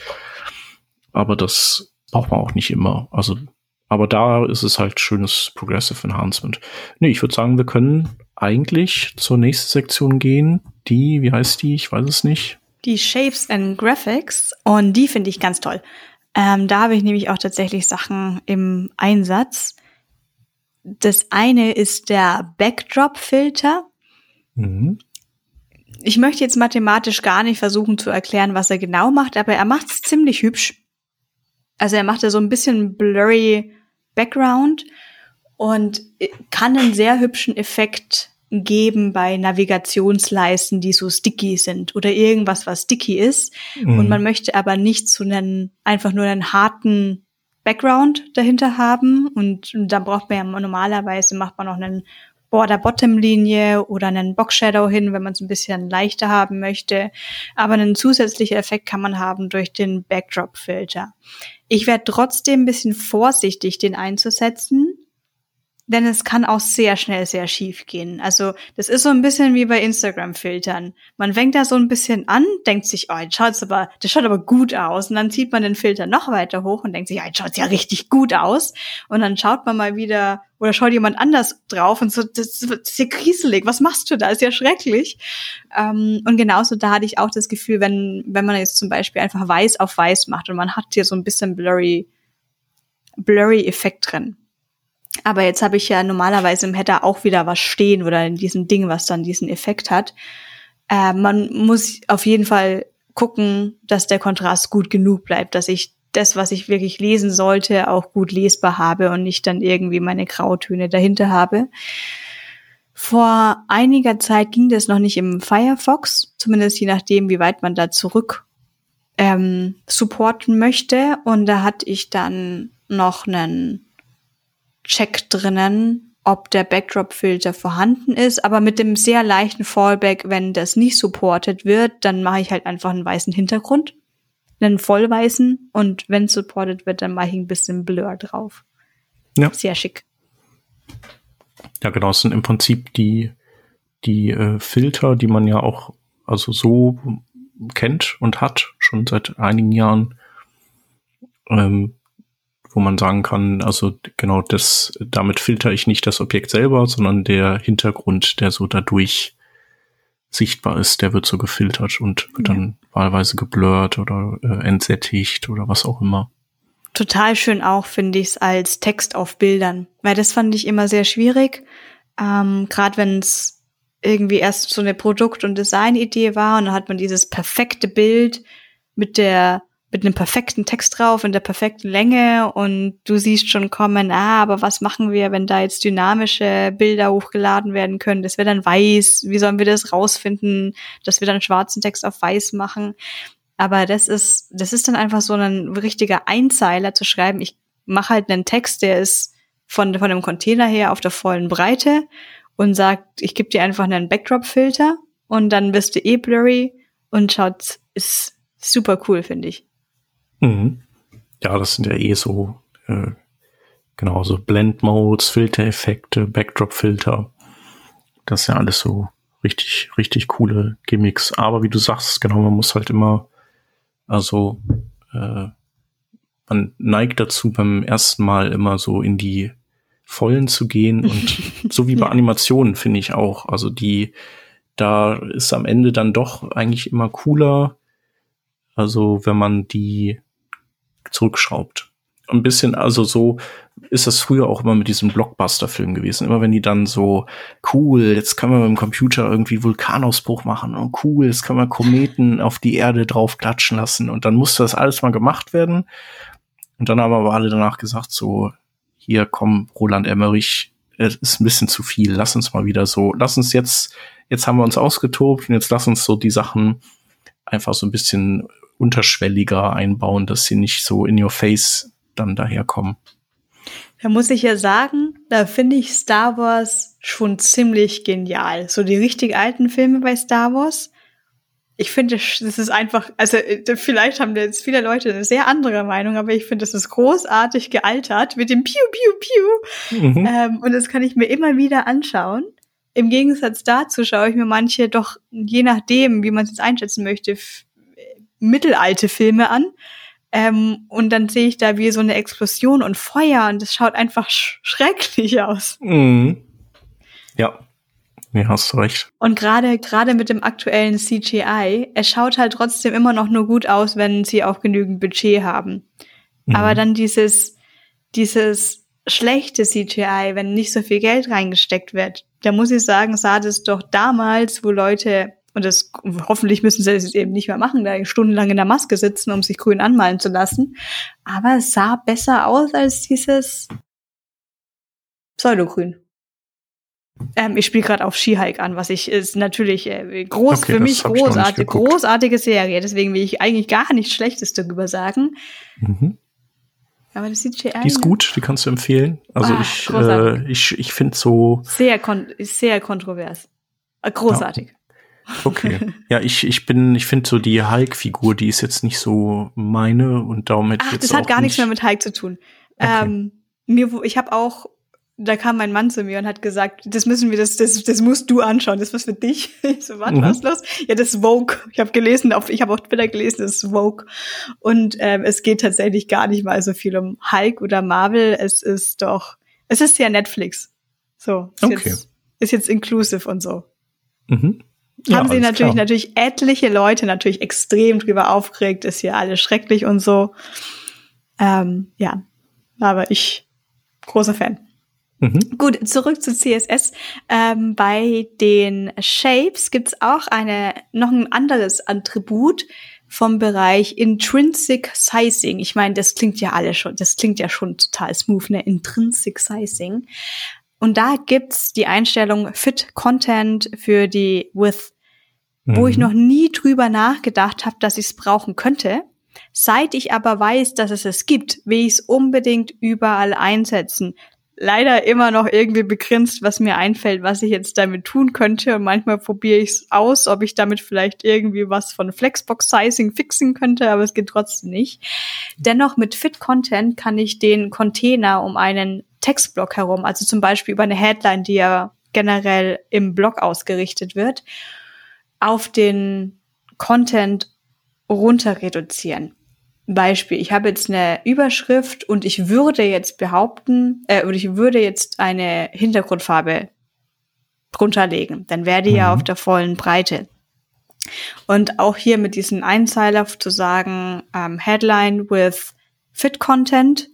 Aber das braucht man auch nicht immer. Also, aber da ist es halt schönes Progressive Enhancement. Nee, ich würde sagen, wir können eigentlich zur nächsten Sektion gehen. Die, wie heißt die? Ich weiß es nicht. Die Shapes and Graphics. Und die finde ich ganz toll. Ähm, da habe ich nämlich auch tatsächlich Sachen im Einsatz. Das eine ist der Backdrop-Filter. Mhm. Ich möchte jetzt mathematisch gar nicht versuchen zu erklären, was er genau macht, aber er macht es ziemlich hübsch. Also er macht da so ein bisschen blurry Background und kann einen sehr hübschen Effekt geben bei Navigationsleisten, die so sticky sind oder irgendwas, was sticky ist. Mhm. Und man möchte aber nicht so einen, einfach nur einen harten Background dahinter haben und da braucht man ja normalerweise macht man noch einen Border-Bottom-Linie oder einen Box-Shadow hin, wenn man es ein bisschen leichter haben möchte. Aber einen zusätzlichen Effekt kann man haben durch den Backdrop-Filter. Ich werde trotzdem ein bisschen vorsichtig, den einzusetzen, denn es kann auch sehr schnell sehr schief gehen. Also das ist so ein bisschen wie bei Instagram-Filtern. Man fängt da so ein bisschen an, denkt sich, oh, jetzt schaut's aber, das schaut aber gut aus. Und dann zieht man den Filter noch weiter hoch und denkt sich, oh, jetzt schaut's ja richtig gut aus. Und dann schaut man mal wieder oder schaut jemand anders drauf und so, das, das ist ja grieselig, was machst du da? Ist ja schrecklich. Ähm, und genauso da hatte ich auch das Gefühl, wenn, wenn man jetzt zum Beispiel einfach weiß auf weiß macht und man hat hier so ein bisschen blurry, blurry Effekt drin aber jetzt habe ich ja normalerweise im Header auch wieder was stehen oder in diesem Ding, was dann diesen Effekt hat. Äh, man muss auf jeden Fall gucken, dass der Kontrast gut genug bleibt, dass ich das, was ich wirklich lesen sollte, auch gut lesbar habe und nicht dann irgendwie meine Grautöne dahinter habe. Vor einiger Zeit ging das noch nicht im Firefox, zumindest je nachdem, wie weit man da zurück ähm, supporten möchte. Und da hatte ich dann noch einen Check drinnen, ob der Backdrop-Filter vorhanden ist, aber mit dem sehr leichten Fallback, wenn das nicht supported wird, dann mache ich halt einfach einen weißen Hintergrund, einen vollweißen und wenn supported wird, dann mache ich ein bisschen Blur drauf. Ja. Sehr schick. Ja, genau, es sind im Prinzip die, die äh, Filter, die man ja auch also so kennt und hat, schon seit einigen Jahren. Ähm, wo man sagen kann, also genau das, damit filter ich nicht das Objekt selber, sondern der Hintergrund, der so dadurch sichtbar ist, der wird so gefiltert und wird ja. dann wahlweise geblurrt oder äh, entsättigt oder was auch immer. Total schön auch, finde ich es, als Text auf Bildern, weil das fand ich immer sehr schwierig, ähm, gerade wenn es irgendwie erst so eine Produkt- und Designidee war und dann hat man dieses perfekte Bild mit der mit einem perfekten Text drauf in der perfekten Länge und du siehst schon kommen, ah, aber was machen wir, wenn da jetzt dynamische Bilder hochgeladen werden können? Das wäre dann weiß. Wie sollen wir das rausfinden, dass wir dann schwarzen Text auf weiß machen? Aber das ist, das ist dann einfach so ein richtiger Einzeiler zu schreiben. Ich mache halt einen Text, der ist von, von einem Container her auf der vollen Breite und sagt, ich gebe dir einfach einen Backdrop-Filter und dann bist du eh blurry und schaut, ist super cool, finde ich. Mhm. Ja, das sind ja eh so, äh, genau, so Blend-Modes, Filtereffekte, Backdrop-Filter. Das ist ja alles so richtig, richtig coole Gimmicks. Aber wie du sagst, genau, man muss halt immer, also, äh, man neigt dazu, beim ersten Mal immer so in die Vollen zu gehen und <laughs> so wie bei. Animationen finde ich auch. Also die, da ist am Ende dann doch eigentlich immer cooler. Also wenn man die zurückschraubt. Ein bisschen, also so ist das früher auch immer mit diesem Blockbuster-Film gewesen. Immer wenn die dann so, cool, jetzt können wir mit dem Computer irgendwie Vulkanausbruch machen und cool, jetzt können wir Kometen auf die Erde drauf klatschen lassen und dann musste das alles mal gemacht werden. Und dann haben aber alle danach gesagt so, hier komm, Roland Emmerich, es ist ein bisschen zu viel, lass uns mal wieder so, lass uns jetzt, jetzt haben wir uns ausgetobt und jetzt lass uns so die Sachen einfach so ein bisschen unterschwelliger einbauen, dass sie nicht so in your face dann daherkommen. Da muss ich ja sagen, da finde ich Star Wars schon ziemlich genial. So die richtig alten Filme bei Star Wars. Ich finde, das ist einfach, also äh, vielleicht haben jetzt viele Leute eine sehr andere Meinung, aber ich finde, das ist großartig gealtert mit dem Piu, Piu, Piu. Mhm. Ähm, und das kann ich mir immer wieder anschauen. Im Gegensatz dazu schaue ich mir manche doch, je nachdem, wie man es jetzt einschätzen möchte, mittelalte Filme an. Ähm, und dann sehe ich da wie so eine Explosion und Feuer und das schaut einfach sch schrecklich aus. Mhm. Ja. Nee, hast du recht. Und gerade gerade mit dem aktuellen CGI, es schaut halt trotzdem immer noch nur gut aus, wenn sie auch genügend Budget haben. Mhm. Aber dann dieses dieses schlechte CGI, wenn nicht so viel Geld reingesteckt wird, da muss ich sagen, sah das doch damals, wo Leute und das hoffentlich müssen sie das eben nicht mehr machen, da stundenlang in der Maske sitzen, um sich grün anmalen zu lassen. Aber es sah besser aus als dieses Pseudogrün. Ähm, ich spiele gerade auf Skihike an, was ich ist natürlich äh, groß okay, für mich großartig, großartige Serie. Deswegen will ich eigentlich gar nichts Schlechtes darüber sagen. Mhm. Aber das CGI. Die ist gut, die kannst du empfehlen. Also ah, ich, äh, ich, ich finde so sehr kon sehr kontrovers, äh, großartig. Ja. Okay. <laughs> Ja, ich, ich bin, ich finde so die Hulk-Figur, die ist jetzt nicht so meine und hätte Ach, jetzt das hat gar nichts mehr mit Hulk zu tun. Okay. Ähm, mir, ich habe auch, da kam mein Mann zu mir und hat gesagt, das müssen wir, das, das, das musst du anschauen, das ist was für dich. <laughs> Ich so, was, mhm. was los? Ja, das ist Vogue. Ich habe gelesen, auf, ich habe auf Twitter gelesen, das ist Vogue. Und ähm, es geht tatsächlich gar nicht mal so viel um Hulk oder Marvel. Es ist doch, es ist ja Netflix. So, ist, okay. jetzt, ist jetzt inclusive und so. Mhm haben ja, sie natürlich, klar. natürlich etliche Leute natürlich extrem drüber aufgeregt, ist ja alles schrecklich und so. Ähm, ja, aber ich, großer Fan. Mhm. Gut, zurück zu CSS. Ähm, bei den Shapes gibt's auch eine, noch ein anderes Attribut vom Bereich Intrinsic Sizing. Ich meine, das klingt ja alle schon, das klingt ja schon total smooth, ne? Intrinsic Sizing. Und da gibt's die Einstellung Fit Content für die With, mhm. wo ich mhm. noch nie drüber nachgedacht habe, dass ich es brauchen könnte. Seit ich aber weiß, dass es es gibt, will ich es unbedingt überall einsetzen. Leider immer noch irgendwie begrenzt, was mir einfällt, was ich jetzt damit tun könnte. Und manchmal probiere ich es aus, ob ich damit vielleicht irgendwie was von Flexbox Sizing fixen könnte, aber es geht trotzdem nicht. Dennoch mit Fit Content kann ich den Container um einen Textblock herum, also zum Beispiel über eine Headline, die ja generell im Blog ausgerichtet wird, auf den Content runter reduzieren. Beispiel, ich habe jetzt eine Überschrift und ich würde jetzt behaupten, äh, oder ich würde jetzt eine Hintergrundfarbe drunter legen. Dann wäre die mhm. ja auf der vollen Breite. Und auch hier mit diesem Einzeiler zu sagen, ähm, Headline with Fit Content,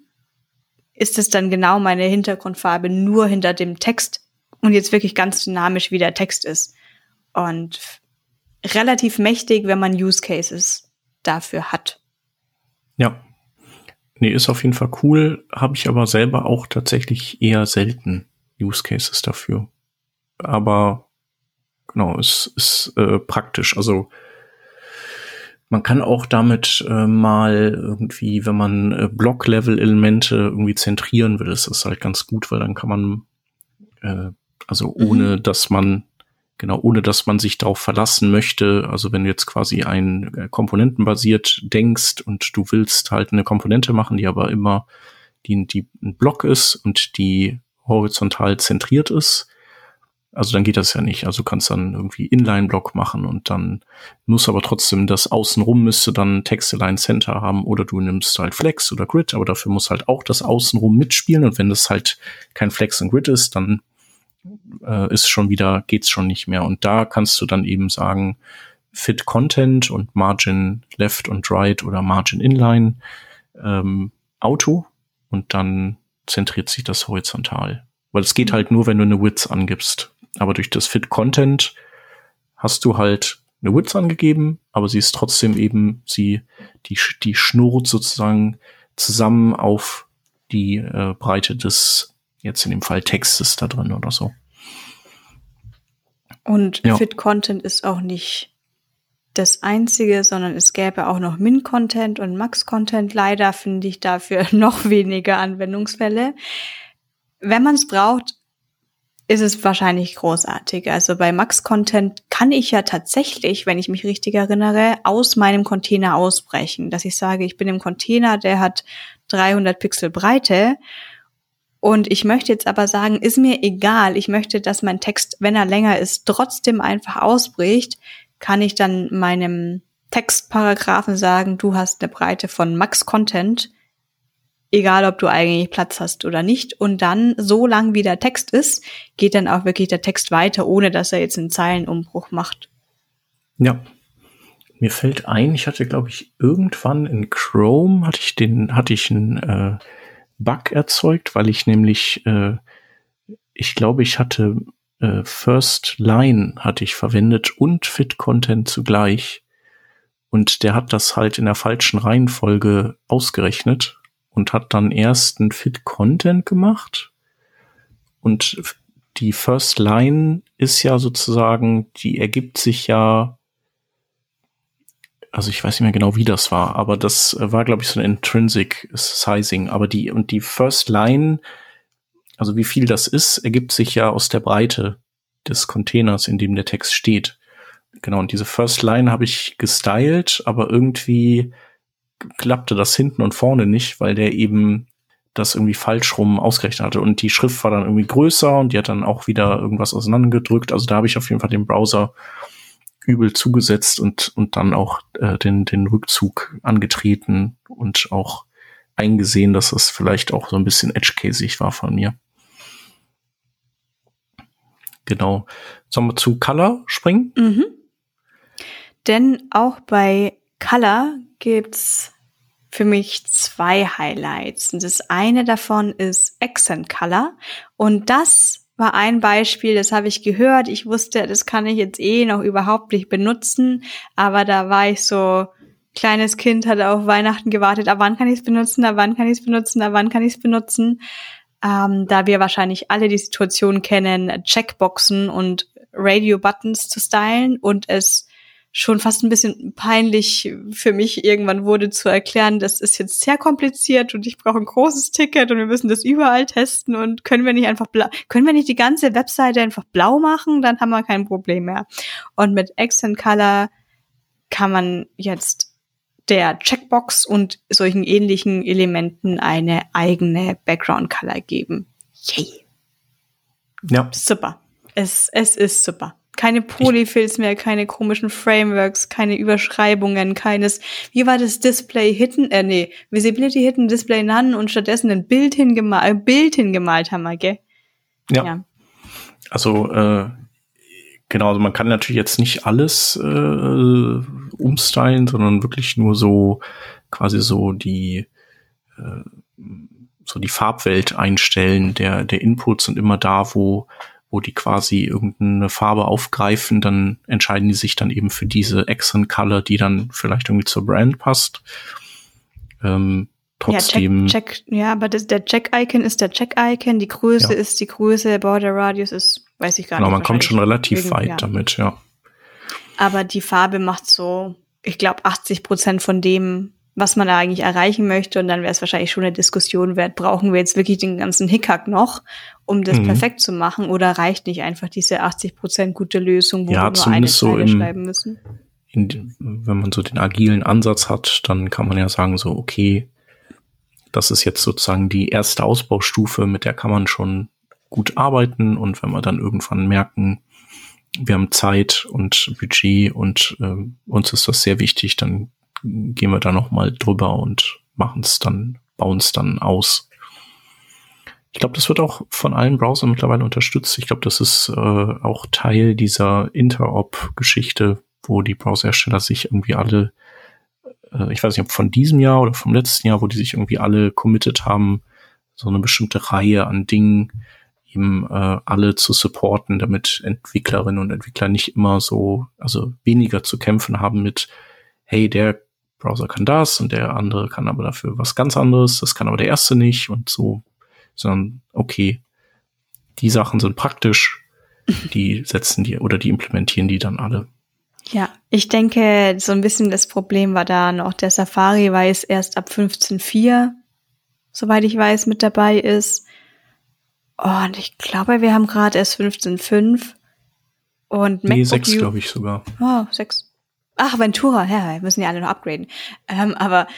ist es dann genau meine Hintergrundfarbe nur hinter dem Text und jetzt wirklich ganz dynamisch, wie der Text ist. und relativ mächtig, wenn man Use Cases dafür hat. Ja. Nee, ist auf jeden Fall cool, habe ich aber selber auch tatsächlich eher selten Use Cases dafür. Aber genau, es ist äh, praktisch. Also man kann auch damit äh, mal irgendwie, wenn man äh, Block-Level-Elemente irgendwie zentrieren will, ist das halt ganz gut, weil dann kann man, äh, also mhm. ohne mhm. dass man, genau, ohne dass man sich darauf verlassen möchte, also wenn du jetzt quasi ein äh, komponentenbasiert denkst und du willst halt eine Komponente machen, die aber immer die, die ein Block ist und die horizontal zentriert ist, also dann geht das ja nicht. Also du kannst dann irgendwie Inline-Block machen und dann muss aber trotzdem das Außenrum müsste dann Text-Align Center haben oder du nimmst halt Flex oder Grid, aber dafür muss halt auch das Außenrum mitspielen und wenn das halt kein Flex und Grid ist, dann äh, ist schon wieder, geht's schon nicht mehr. Und da kannst du dann eben sagen, Fit Content und Margin Left und Right oder Margin Inline ähm, Auto und dann zentriert sich das horizontal. Weil es geht halt nur, wenn du eine Width angibst. Aber durch das Fit Content hast du halt eine Width angegeben, aber sie ist trotzdem eben, sie, die, die schnurrt sozusagen zusammen auf die äh, Breite des, jetzt in dem Fall Textes da drin oder so. Und ja. Fit Content ist auch nicht das einzige, sondern es gäbe auch noch Min Content und Max Content. Leider finde ich dafür <laughs> noch weniger Anwendungsfälle. Wenn man es braucht, ist es wahrscheinlich großartig. Also bei Max Content kann ich ja tatsächlich, wenn ich mich richtig erinnere, aus meinem Container ausbrechen, dass ich sage, ich bin im Container, der hat 300 Pixel Breite. Und ich möchte jetzt aber sagen, ist mir egal, ich möchte, dass mein Text, wenn er länger ist, trotzdem einfach ausbricht, kann ich dann meinem Textparagraphen sagen, du hast eine Breite von Max Content egal ob du eigentlich Platz hast oder nicht. Und dann, so lang wie der Text ist, geht dann auch wirklich der Text weiter, ohne dass er jetzt einen Zeilenumbruch macht. Ja. Mir fällt ein, ich hatte, glaube ich, irgendwann in Chrome hatte ich den, hatte ich einen äh, Bug erzeugt, weil ich nämlich, äh, ich glaube, ich hatte äh, First Line hatte ich verwendet und Fit Content zugleich. Und der hat das halt in der falschen Reihenfolge ausgerechnet und hat dann erst ein Fit Content gemacht. Und die First Line ist ja sozusagen, die ergibt sich ja, also ich weiß nicht mehr genau, wie das war, aber das war, glaube ich, so ein Intrinsic Sizing. Aber die, und die First Line, also wie viel das ist, ergibt sich ja aus der Breite des Containers, in dem der Text steht. Genau, und diese First Line habe ich gestylt, aber irgendwie klappte das hinten und vorne nicht, weil der eben das irgendwie falsch rum ausgerechnet hatte. Und die Schrift war dann irgendwie größer und die hat dann auch wieder irgendwas auseinandergedrückt. Also da habe ich auf jeden Fall den Browser übel zugesetzt und, und dann auch äh, den, den Rückzug angetreten und auch eingesehen, dass das vielleicht auch so ein bisschen edge-casig war von mir. Genau. Sollen wir zu Color springen? Mhm. Denn auch bei Color gibt's für mich zwei Highlights. Und das eine davon ist Accent Color. Und das war ein Beispiel, das habe ich gehört. Ich wusste, das kann ich jetzt eh noch überhaupt nicht benutzen. Aber da war ich so, kleines Kind, hatte auf Weihnachten gewartet, ab wann kann ich es benutzen, ab wann kann ich es benutzen, ab wann kann ich es benutzen. Ähm, da wir wahrscheinlich alle die Situation kennen, Checkboxen und Radio-Buttons zu stylen und es schon fast ein bisschen peinlich für mich irgendwann wurde zu erklären, das ist jetzt sehr kompliziert und ich brauche ein großes Ticket und wir müssen das überall testen und können wir nicht einfach blau, können wir nicht die ganze Webseite einfach blau machen, dann haben wir kein Problem mehr. Und mit Accent Color kann man jetzt der Checkbox und solchen ähnlichen Elementen eine eigene Background Color geben. Yay. Ja. Super. Es, es ist super. Keine Polyfills mehr, keine komischen Frameworks, keine Überschreibungen, keines, wie war das Display Hidden, äh, nee, Visibility Hidden Display None und stattdessen ein Bild hingemalt, Bild hingemalt haben wir, gell? Ja. ja. Also, äh, genau, also man kann natürlich jetzt nicht alles äh, umstylen, sondern wirklich nur so quasi so die äh, so die Farbwelt einstellen der der Inputs und immer da, wo wo die quasi irgendeine Farbe aufgreifen, dann entscheiden die sich dann eben für diese Accent Color, die dann vielleicht irgendwie zur Brand passt. Ähm, trotzdem. Ja, check, check, ja aber das, der Check-Icon ist der Check-Icon, die Größe Ja. ist die Größe, Border Radius ist, weiß ich gar Genau, nicht. man kommt schon relativ wegen- weit ja. damit, ja. Aber die Farbe macht so, ich glaube, 80 Prozent von dem, was man da eigentlich erreichen möchte. Und dann wäre es wahrscheinlich schon eine Diskussion wert, brauchen wir jetzt wirklich den ganzen Hickhack noch, um das Mhm. perfekt zu machen? Oder reicht nicht einfach diese 80 Prozent gute Lösung, wo Ja, wir nur eine zumindest so Zeile im- schreiben müssen? in, wenn man so den agilen Ansatz hat, dann kann man ja sagen, so, okay, das ist jetzt sozusagen die erste Ausbaustufe, mit der kann man schon gut arbeiten. Und wenn wir dann irgendwann merken, wir haben Zeit und Budget und ähm, uns ist das sehr wichtig, dann gehen wir da noch mal drüber und machen es dann, bauen es dann aus. Ich glaube, das wird auch von allen Browsern mittlerweile unterstützt. Ich glaube, das ist äh, auch Teil dieser Interop-Geschichte, wo die Browserhersteller sich irgendwie alle, äh, ich weiß nicht, ob von diesem Jahr oder vom letzten Jahr, wo die sich irgendwie alle committed haben, so eine bestimmte Reihe an Dingen eben äh, alle zu supporten, damit Entwicklerinnen und Entwickler nicht immer so, also weniger zu kämpfen haben mit, hey, der Browser kann das und der andere kann aber dafür was ganz anderes, das kann aber der erste nicht und so, sondern okay, die Sachen sind praktisch, <laughs> die setzen die oder die implementieren die dann alle. Ja, ich denke, so ein bisschen das Problem war da noch, der Safari weiß erst ab 15.4, soweit ich weiß, mit dabei ist. Und ich glaube, wir haben gerade erst 15.5. Und Nee, MacBook sechs, U- glaube ich sogar. Oh, sechs. Ach, Ventura, ja, wir müssen ja alle noch upgraden. Ähm, aber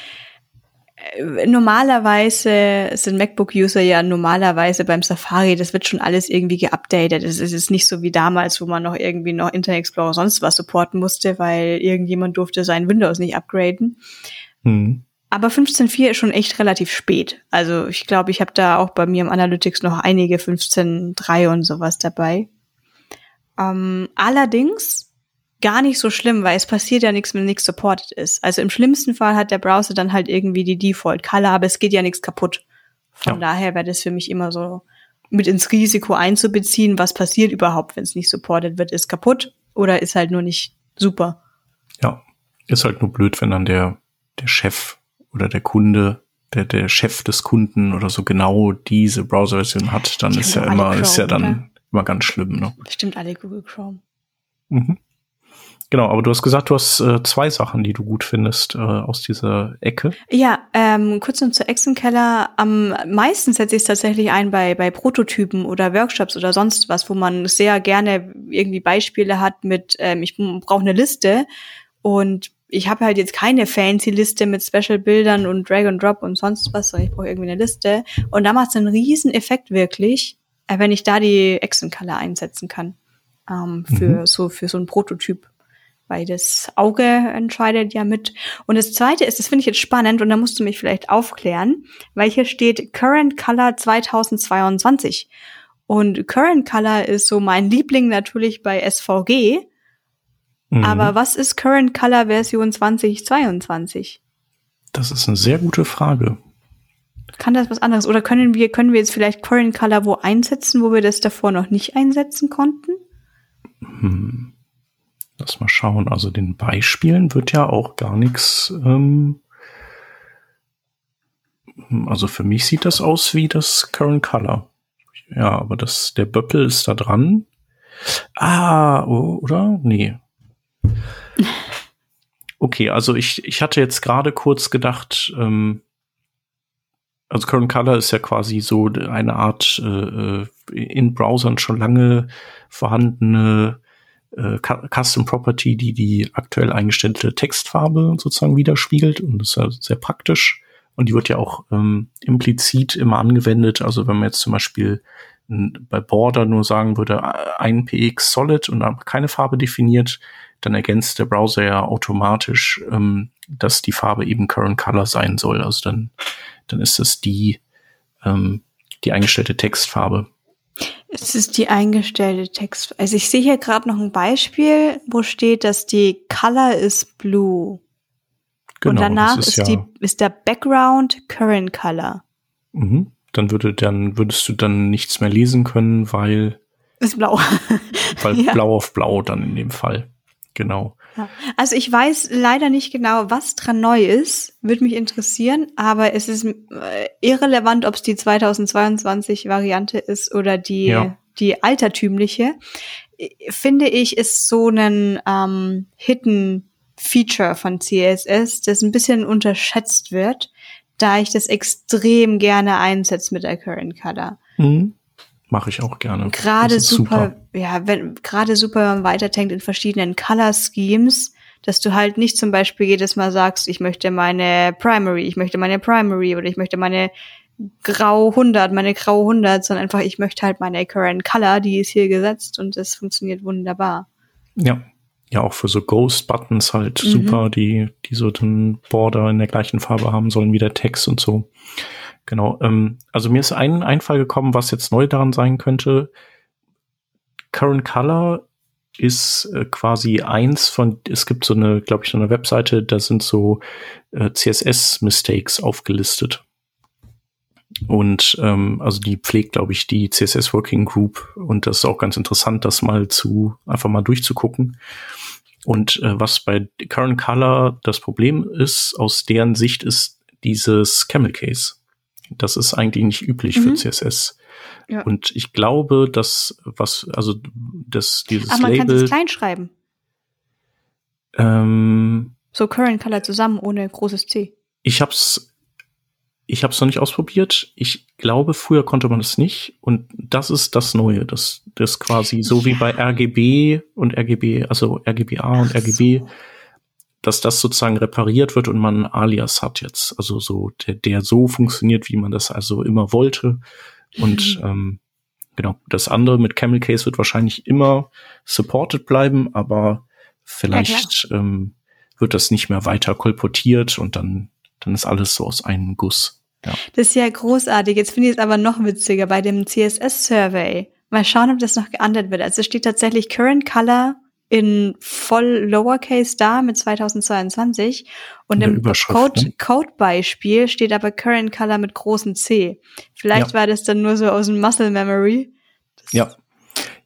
äh, normalerweise sind MacBook-User ja normalerweise beim Safari, das wird schon alles irgendwie geupdatet. Es ist jetzt nicht so wie damals, wo man noch irgendwie noch Internet Explorer sonst was supporten musste, weil irgendjemand durfte sein Windows nicht upgraden. Hm. Aber 15.4 ist schon echt relativ spät. Also ich glaube, ich habe da auch bei mir im Analytics noch einige 15.3 und sowas dabei. Ähm, allerdings gar nicht so schlimm, weil es passiert ja nichts, wenn nichts supported ist. Also im schlimmsten Fall hat der Browser dann halt irgendwie die Default Color, aber es geht ja nichts kaputt. Von Ja. daher wäre das für mich immer so mit ins Risiko einzubeziehen, was passiert überhaupt, wenn es nicht supported wird, ist kaputt oder ist halt nur nicht super. Ja, ist halt nur blöd, wenn dann der, der Chef oder der Kunde, der, der Chef des Kunden oder so genau diese Browser-Version hat, dann ist ja immer, ist ja Chrome, dann oder? immer ganz schlimm, ne? Bestimmt alle Google Chrome. Mhm. Genau, aber du hast gesagt, du hast äh, zwei Sachen, die du gut findest äh, aus dieser Ecke. Ja, ähm, kurz noch zu Echsenkeller. Am meisten setze ich es tatsächlich ein bei, bei Prototypen oder Workshops oder sonst was, wo man sehr gerne irgendwie Beispiele hat mit, ähm, ich brauche eine Liste und ich habe halt jetzt keine fancy Liste mit Special-Bildern und Drag and Drop und sonst was, sondern ich brauche irgendwie eine Liste. Und da macht es einen riesen Effekt wirklich, äh, wenn ich da die Echsenkeller einsetzen kann. Ähm, für so, für so ein Prototyp weil das Auge entscheidet ja mit. Und das zweite ist, das finde ich jetzt spannend und da musst du mich vielleicht aufklären, weil hier steht Current Color 2022. Und Current Color ist so mein Liebling natürlich bei SVG. Mhm. Aber was ist Current Color Version 2022? das ist eine sehr gute Frage. Kann das was anderes? Oder können wir, können wir jetzt vielleicht Current Color wo einsetzen, wo wir das davor noch nicht einsetzen konnten? Hm. Lass mal schauen. Also den Beispielen wird ja auch gar nichts. Ähm, also für mich sieht das aus wie das Current Color. Ja, aber das, der Böppel ist da dran. Ah, oder? Nee. <laughs> Okay, also ich, ich hatte jetzt gerade kurz gedacht, ähm, also Current Color ist ja quasi so eine Art äh, äh, in Browsern schon lange vorhandene äh, Cu- Custom Property, die die aktuell eingestellte Textfarbe sozusagen widerspiegelt und das ist ja sehr praktisch. Und die wird ja auch ähm, implizit immer angewendet. Also wenn man jetzt zum Beispiel bei Border nur sagen würde, ein PX Solid und keine Farbe definiert, dann ergänzt der Browser ja automatisch, ähm, dass die Farbe eben Current Color sein soll. Also dann, dann ist das die, ähm, die eingestellte Textfarbe. Es ist die eingestellte Text. Also ich sehe hier gerade noch ein Beispiel, wo steht, dass die Color ist blue. und danach Genau, ist, ja- die, ist der Background Current Color. Mhm. Dann würde dann würdest du dann nichts mehr lesen können, weil Ist blau. Weil <laughs> ja. blau auf blau dann in dem Fall. Genau. Also ich weiß leider nicht genau, was dran neu ist. Würde mich interessieren, aber es ist äh, irrelevant, ob es die 2022 Variante ist oder die, ja. die altertümliche. Finde ich, ist so ein ähm, Hidden Feature von CSS, das ein bisschen unterschätzt wird, da ich das extrem gerne einsetze mit der Current Color. Mhm. Mache ich auch gerne. Gerade super, super, ja, wenn gerade super, wenn man weiterdenkt in verschiedenen Color Schemes, dass du halt nicht zum Beispiel jedes Mal sagst, ich möchte meine Primary, ich möchte meine Primary oder ich möchte meine Grau 100, meine Grau 100, sondern einfach, ich möchte halt meine Current Color, die ist hier gesetzt und das funktioniert wunderbar. Ja, ja auch für so Ghost-Buttons halt mhm. super, die, die so den Border in der gleichen Farbe haben sollen wie der Text und so. Genau. Ähm, also mir ist ein Einfall gekommen, was jetzt neu daran sein könnte. Current Color ist äh, quasi eins von, es gibt so eine, glaube ich, so eine Webseite, da sind so äh, CSS-Mistakes aufgelistet. Und ähm, also die pflegt, glaube ich, die CSS Working Group und das ist auch ganz interessant, das mal zu einfach mal durchzugucken. Und äh, was bei Current Color das Problem ist, aus deren Sicht ist dieses Camel Case. Das ist eigentlich nicht üblich mhm. für CSS. Ja. Und ich glaube, dass was, also das dieses Aber man Label. kann es klein schreiben. Ähm, so Current Color zusammen ohne großes C. Ich hab's ich habe es noch nicht ausprobiert. Ich glaube, früher konnte man es nicht. Und das ist das Neue. Das, das quasi so ja. wie bei RGB und RGB, also RGBA und RGB, so. Dass das sozusagen repariert wird und man Alias hat jetzt. Also so, der, der so funktioniert, wie man das also immer wollte. Und mhm. ähm, genau, das andere mit Camel Case wird wahrscheinlich immer supported bleiben, aber vielleicht ja, ähm, wird das nicht mehr weiter kolportiert und dann dann ist alles so aus einem Guss. Ja. Das ist ja großartig. Jetzt finde ich es aber noch witziger bei dem CSS-Survey. Mal schauen, ob das noch geändert wird. Also steht tatsächlich Current Color in voll Lowercase da mit 2022 und im Code, ne? Code-Beispiel steht aber Current Color mit großen C. Vielleicht ja. war das dann nur so aus dem Muscle Memory. Das ja.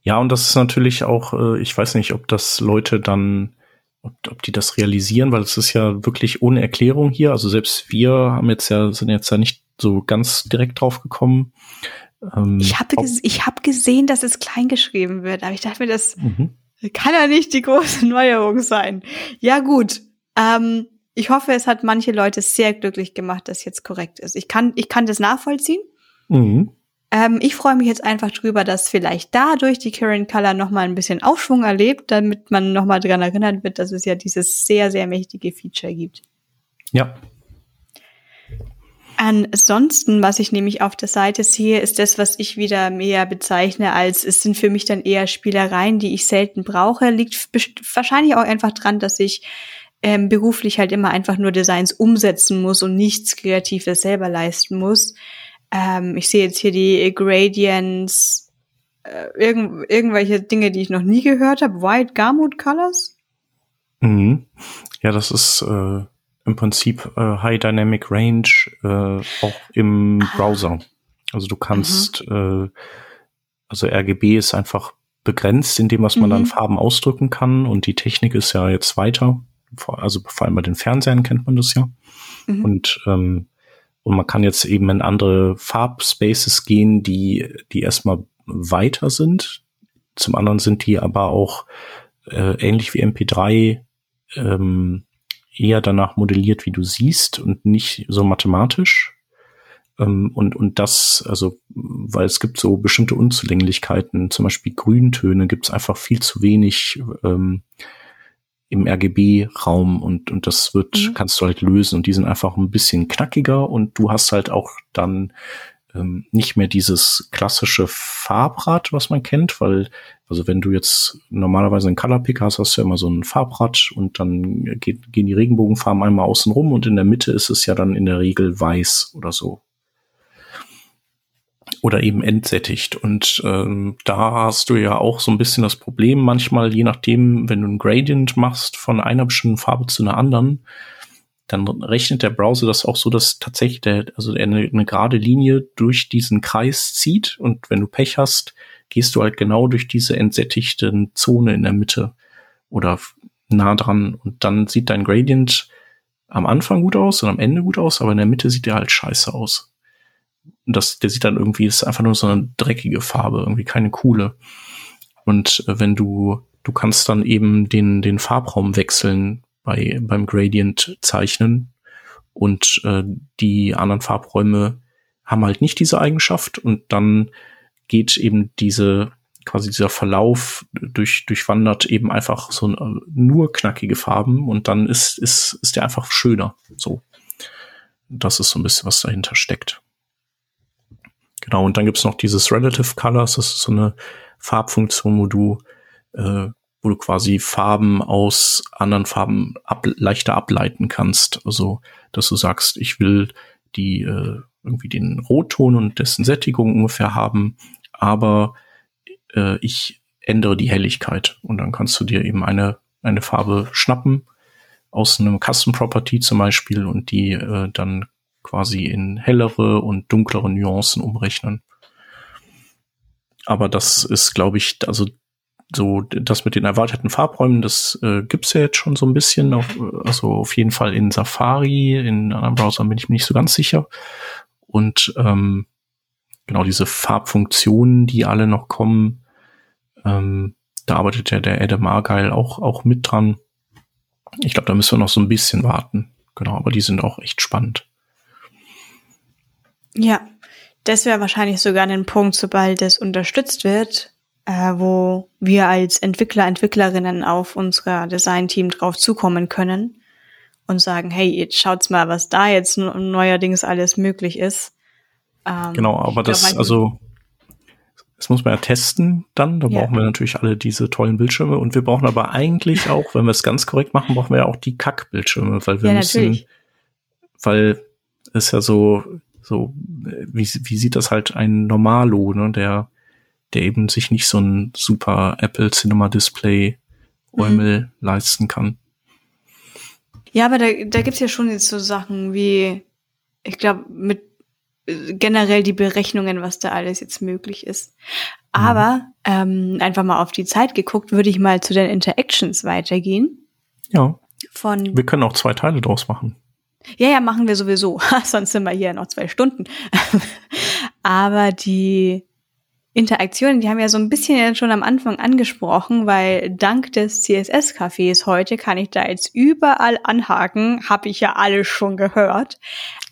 Ja, und das ist natürlich auch, äh, ich weiß nicht, ob das Leute dann ob, ob die das realisieren, weil es ist ja wirklich ohne Erklärung hier. Also selbst wir haben jetzt ja, sind jetzt ja nicht so ganz direkt drauf gekommen. Ähm, ich habe ich hab gesehen, dass es klein geschrieben wird, aber ich dachte mir, das mhm. Kann ja nicht die große Neuerung sein. Ja, gut. Ähm, ich hoffe, es hat manche Leute sehr glücklich gemacht, dass jetzt korrekt ist. Ich kann, ich kann das nachvollziehen. Mhm. Ähm, ich freue mich jetzt einfach drüber, dass vielleicht dadurch die Current Color noch mal ein bisschen Aufschwung erlebt, damit man noch mal dran erinnert wird, dass es ja dieses sehr, sehr mächtige Feature gibt. Ja. Ansonsten, was ich nämlich auf der Seite sehe, ist das, was ich wieder mehr bezeichne als, es sind für mich dann eher Spielereien, die ich selten brauche. Liegt wahrscheinlich auch einfach dran, dass ich ähm, beruflich halt immer einfach nur Designs umsetzen muss und nichts Kreatives selber leisten muss. Ähm, ich sehe jetzt hier die Gradients, äh, irgend, irgendwelche Dinge, die ich noch nie gehört habe. White Garmut Colors? Mhm. Ja, das ist äh, im Prinzip äh, High Dynamic Range äh, auch im ah. Browser. Also du kannst, mhm. äh, also RGB ist einfach begrenzt in dem, was man mhm. an Farben ausdrücken kann und die Technik ist ja jetzt weiter. Also vor allem bei den Fernsehern kennt man das ja. Mhm. Und ähm, und man kann jetzt eben in andere Farbspaces gehen, die, die erstmal weiter sind. Zum anderen sind die aber auch äh, ähnlich wie MP3 ähm, eher danach modelliert, wie du siehst und nicht so mathematisch. Ähm, und, und das, also, weil es gibt so bestimmte Unzulänglichkeiten, zum Beispiel Grüntöne gibt es einfach viel zu wenig ähm, im RGB-Raum und, und das wird, mhm. kannst du halt lösen und die sind einfach ein bisschen knackiger und du hast halt auch dann ähm, nicht mehr dieses klassische Farbrad, was man kennt, weil, also wenn du jetzt normalerweise einen Color Picker hast, hast du ja immer so ein Farbrad und dann geht, gehen die Regenbogenfarben einmal außen rum und in der Mitte ist es ja dann in der Regel weiß oder so oder eben entsättigt. Und ähm, da hast du ja auch so ein bisschen das Problem, manchmal, je nachdem, wenn du ein Gradient machst von einer bestimmten Farbe zu einer anderen, dann rechnet der Browser das auch so, dass tatsächlich der, also eine, eine gerade Linie durch diesen Kreis zieht und wenn du Pech hast, gehst du halt genau durch diese entsättigten Zone in der Mitte oder nah dran und dann sieht dein Gradient am Anfang gut aus und am Ende gut aus, aber in der Mitte sieht der halt scheiße aus. Und das, der sieht dann irgendwie, ist einfach nur so eine dreckige Farbe, irgendwie keine coole. Und äh, wenn du, du kannst dann eben den, den Farbraum wechseln bei, beim Gradient zeichnen. Und äh, die anderen Farbräume haben halt nicht diese Eigenschaft. Und dann geht eben diese quasi dieser Verlauf durch durchwandert eben einfach so äh, nur knackige Farben. Und dann ist ist ist der einfach schöner. So. Das ist so ein bisschen was dahinter steckt. Genau. Und dann gibt's noch dieses Relative Colors. Das ist so eine Farbfunktion wo du äh, wo du quasi Farben aus anderen Farben ab, leichter ableiten kannst also dass du sagst ich will die äh, irgendwie den Rotton und dessen Sättigung ungefähr haben, aber äh, ich ändere die Helligkeit und dann kannst du dir eben eine, eine Farbe schnappen aus einem Custom Property zum Beispiel und die äh, dann quasi in hellere und dunklere Nuancen umrechnen. Aber das ist, glaube ich, also so das mit den erweiterten Farbräumen, das äh, gibt's ja jetzt schon so ein bisschen, auf, also auf jeden Fall in Safari, in anderen Browsern bin ich mir nicht so ganz sicher. Und ähm, genau diese Farbfunktionen, die alle noch kommen, ähm, da arbeitet ja der Adam Argyle auch, auch mit dran. Ich glaube, da müssen wir noch so ein bisschen warten. Genau, aber die sind auch echt spannend. Ja, das wäre wahrscheinlich sogar ein Punkt, sobald es unterstützt wird, äh, wo wir als Entwickler, Entwicklerinnen auf unser Design-Team drauf zukommen können und sagen, hey, jetzt schaut's mal, was da jetzt neuerdings alles möglich ist. Ähm, genau, aber das, glaub, also das muss man ja testen dann. Da ja. brauchen wir natürlich alle diese tollen Bildschirme und wir brauchen aber eigentlich <laughs> auch, wenn wir es ganz korrekt machen, brauchen wir ja auch die Kack-Bildschirme, weil wir ja, müssen, natürlich. weil es ja so, so, wie, wie sieht das halt ein Normalo, ne, der, der eben sich nicht so ein super Apple Cinema Display Eumel mhm. leisten kann. Ja, aber da, da gibt's ja schon jetzt so Sachen wie, ich glaube, mit generell die Berechnungen, was da alles jetzt möglich ist. Aber ähm, einfach mal auf die Zeit geguckt, würde ich mal zu den Interactions weitergehen. Ja. Von wir können auch zwei Teile draus machen. Ja, ja, machen wir sowieso. <laughs> Sonst sind wir hier noch zwei Stunden. <laughs> Aber die Interaktionen, die haben ja so ein bisschen schon am Anfang angesprochen, weil dank des CSS-Cafés heute kann ich da jetzt überall anhaken. Habe ich ja alles schon gehört.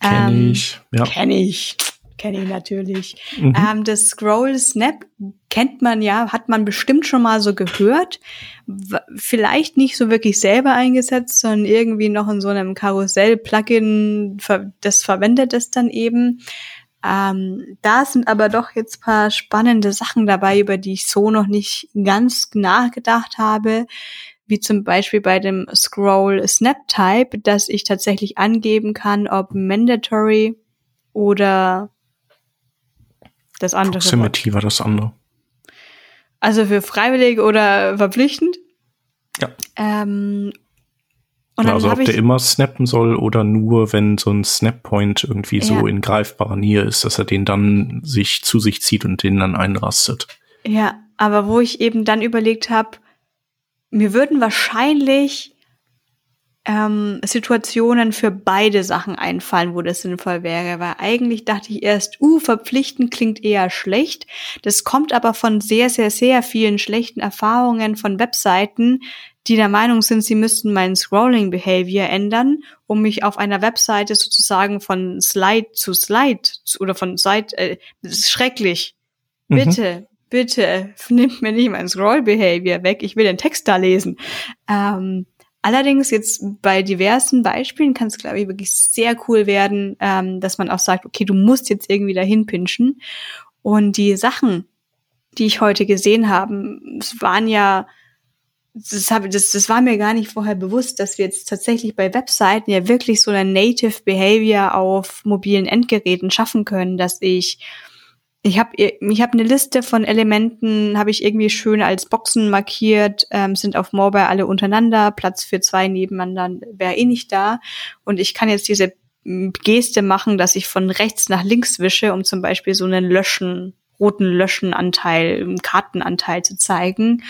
Kenn ähm, ich. Ja. Kenn ich. Kenne ich natürlich. Mhm. Ähm, das Scroll Snap kennt man ja, hat man bestimmt schon mal so gehört. Vielleicht nicht so wirklich selber eingesetzt, sondern irgendwie noch in so einem Karussell-Plugin, das verwendet es dann eben. Ähm, da sind aber doch jetzt paar spannende Sachen dabei, über die ich so noch nicht ganz nachgedacht habe, wie zum Beispiel bei dem Scroll Snap Type, dass ich tatsächlich angeben kann, ob mandatory oder das andere. Proximity war das andere. Also für freiwillig oder verpflichtend. Ja. Ähm, und genau, also ob der immer snappen soll oder nur, wenn so ein Snap-Point irgendwie ja. so in greifbarer Nähe ist, dass er den dann sich zu sich zieht und den dann einrastet. Ja, aber wo ich eben dann überlegt habe, mir würden wahrscheinlich ähm, Situationen für beide Sachen einfallen, wo das sinnvoll wäre, weil eigentlich dachte ich erst, uh, verpflichten klingt eher schlecht. Das kommt aber von sehr, sehr, sehr vielen schlechten Erfahrungen von Webseiten, die der Meinung sind, sie müssten meinen Scrolling Behavior ändern, um mich auf einer Webseite sozusagen von Slide zu Slide oder von Slide, äh, das ist schrecklich. Mhm. Bitte, bitte, <laughs> nimmt mir nicht mein Scroll Behavior weg. Ich will den Text da lesen. Ähm, allerdings jetzt bei diversen Beispielen kann es, glaube ich, wirklich sehr cool werden, ähm, dass man auch sagt, okay, du musst jetzt irgendwie dahin pinchen. Und die Sachen, die ich heute gesehen habe, es waren ja das, hab, das, das war mir gar nicht vorher bewusst, dass wir jetzt tatsächlich bei Webseiten ja wirklich so ein Native Behavior auf mobilen Endgeräten schaffen können, dass ich ich habe ich hab eine Liste von Elementen, habe ich irgendwie schön als Boxen markiert, ähm, sind auf Mobile alle untereinander, Platz für zwei nebeneinander wäre eh nicht da. Und ich kann jetzt diese Geste machen, dass ich von rechts nach links wische, um zum Beispiel so einen Löschen roten Löschenanteil, Kartenanteil zu zeigen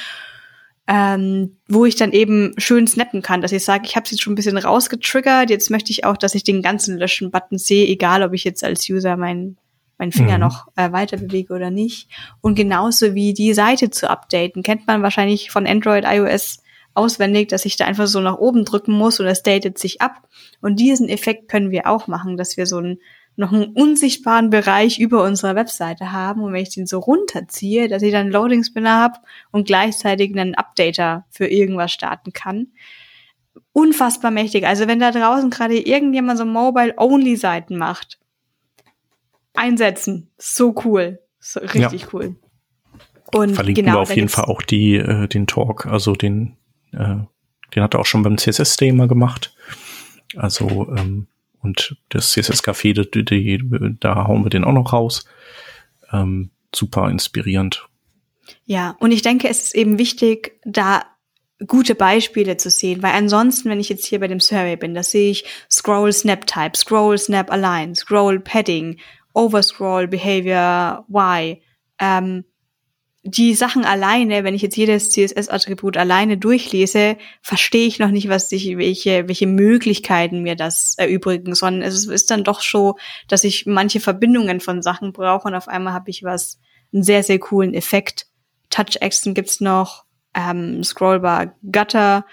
ähm, wo ich dann eben schön snappen kann, dass ich sage, ich habe es jetzt schon ein bisschen rausgetriggert, jetzt möchte ich auch, dass ich den ganzen Löschen-Button sehe, egal ob ich jetzt als User meinen mein Finger mhm. noch äh, weiter bewege oder nicht. Und genauso wie die Seite zu updaten, kennt man wahrscheinlich von Android, iOS auswendig, dass ich da einfach so nach oben drücken muss und es datet sich ab. Und diesen Effekt können wir auch machen, dass wir so ein noch einen unsichtbaren Bereich über unserer Webseite haben und wenn ich den so runterziehe, dass ich dann Loading Spinner habe und gleichzeitig einen Updater für irgendwas starten kann. Unfassbar mächtig. Also wenn da draußen gerade irgendjemand so Mobile-Only-Seiten macht, einsetzen. So cool. So richtig ja. cool. Und Verlinken genau, wir auf jeden Fall auch die, äh, den Talk, also den, äh, den hat er auch schon beim CSS-Day mal gemacht. Also ähm, und das CSS-Café, die, die, da hauen wir den auch noch raus. Ähm, super inspirierend. Ja, und ich denke, es ist eben wichtig, da gute Beispiele zu sehen, weil ansonsten, wenn ich jetzt hier bei dem Survey bin, da sehe ich Scroll Snap Type, Scroll Snap Align, Scroll Padding, Overscroll Behavior Y, ähm, die Sachen alleine, wenn ich jetzt jedes CSS-Attribut alleine durchlese, verstehe ich noch nicht, was ich, welche, welche Möglichkeiten mir das erübrigen, sondern es ist dann doch so, dass ich manche Verbindungen von Sachen brauche und auf einmal habe ich was, einen sehr, sehr coolen Effekt. Touch Action gibt's noch, ähm, Scrollbar Gutter.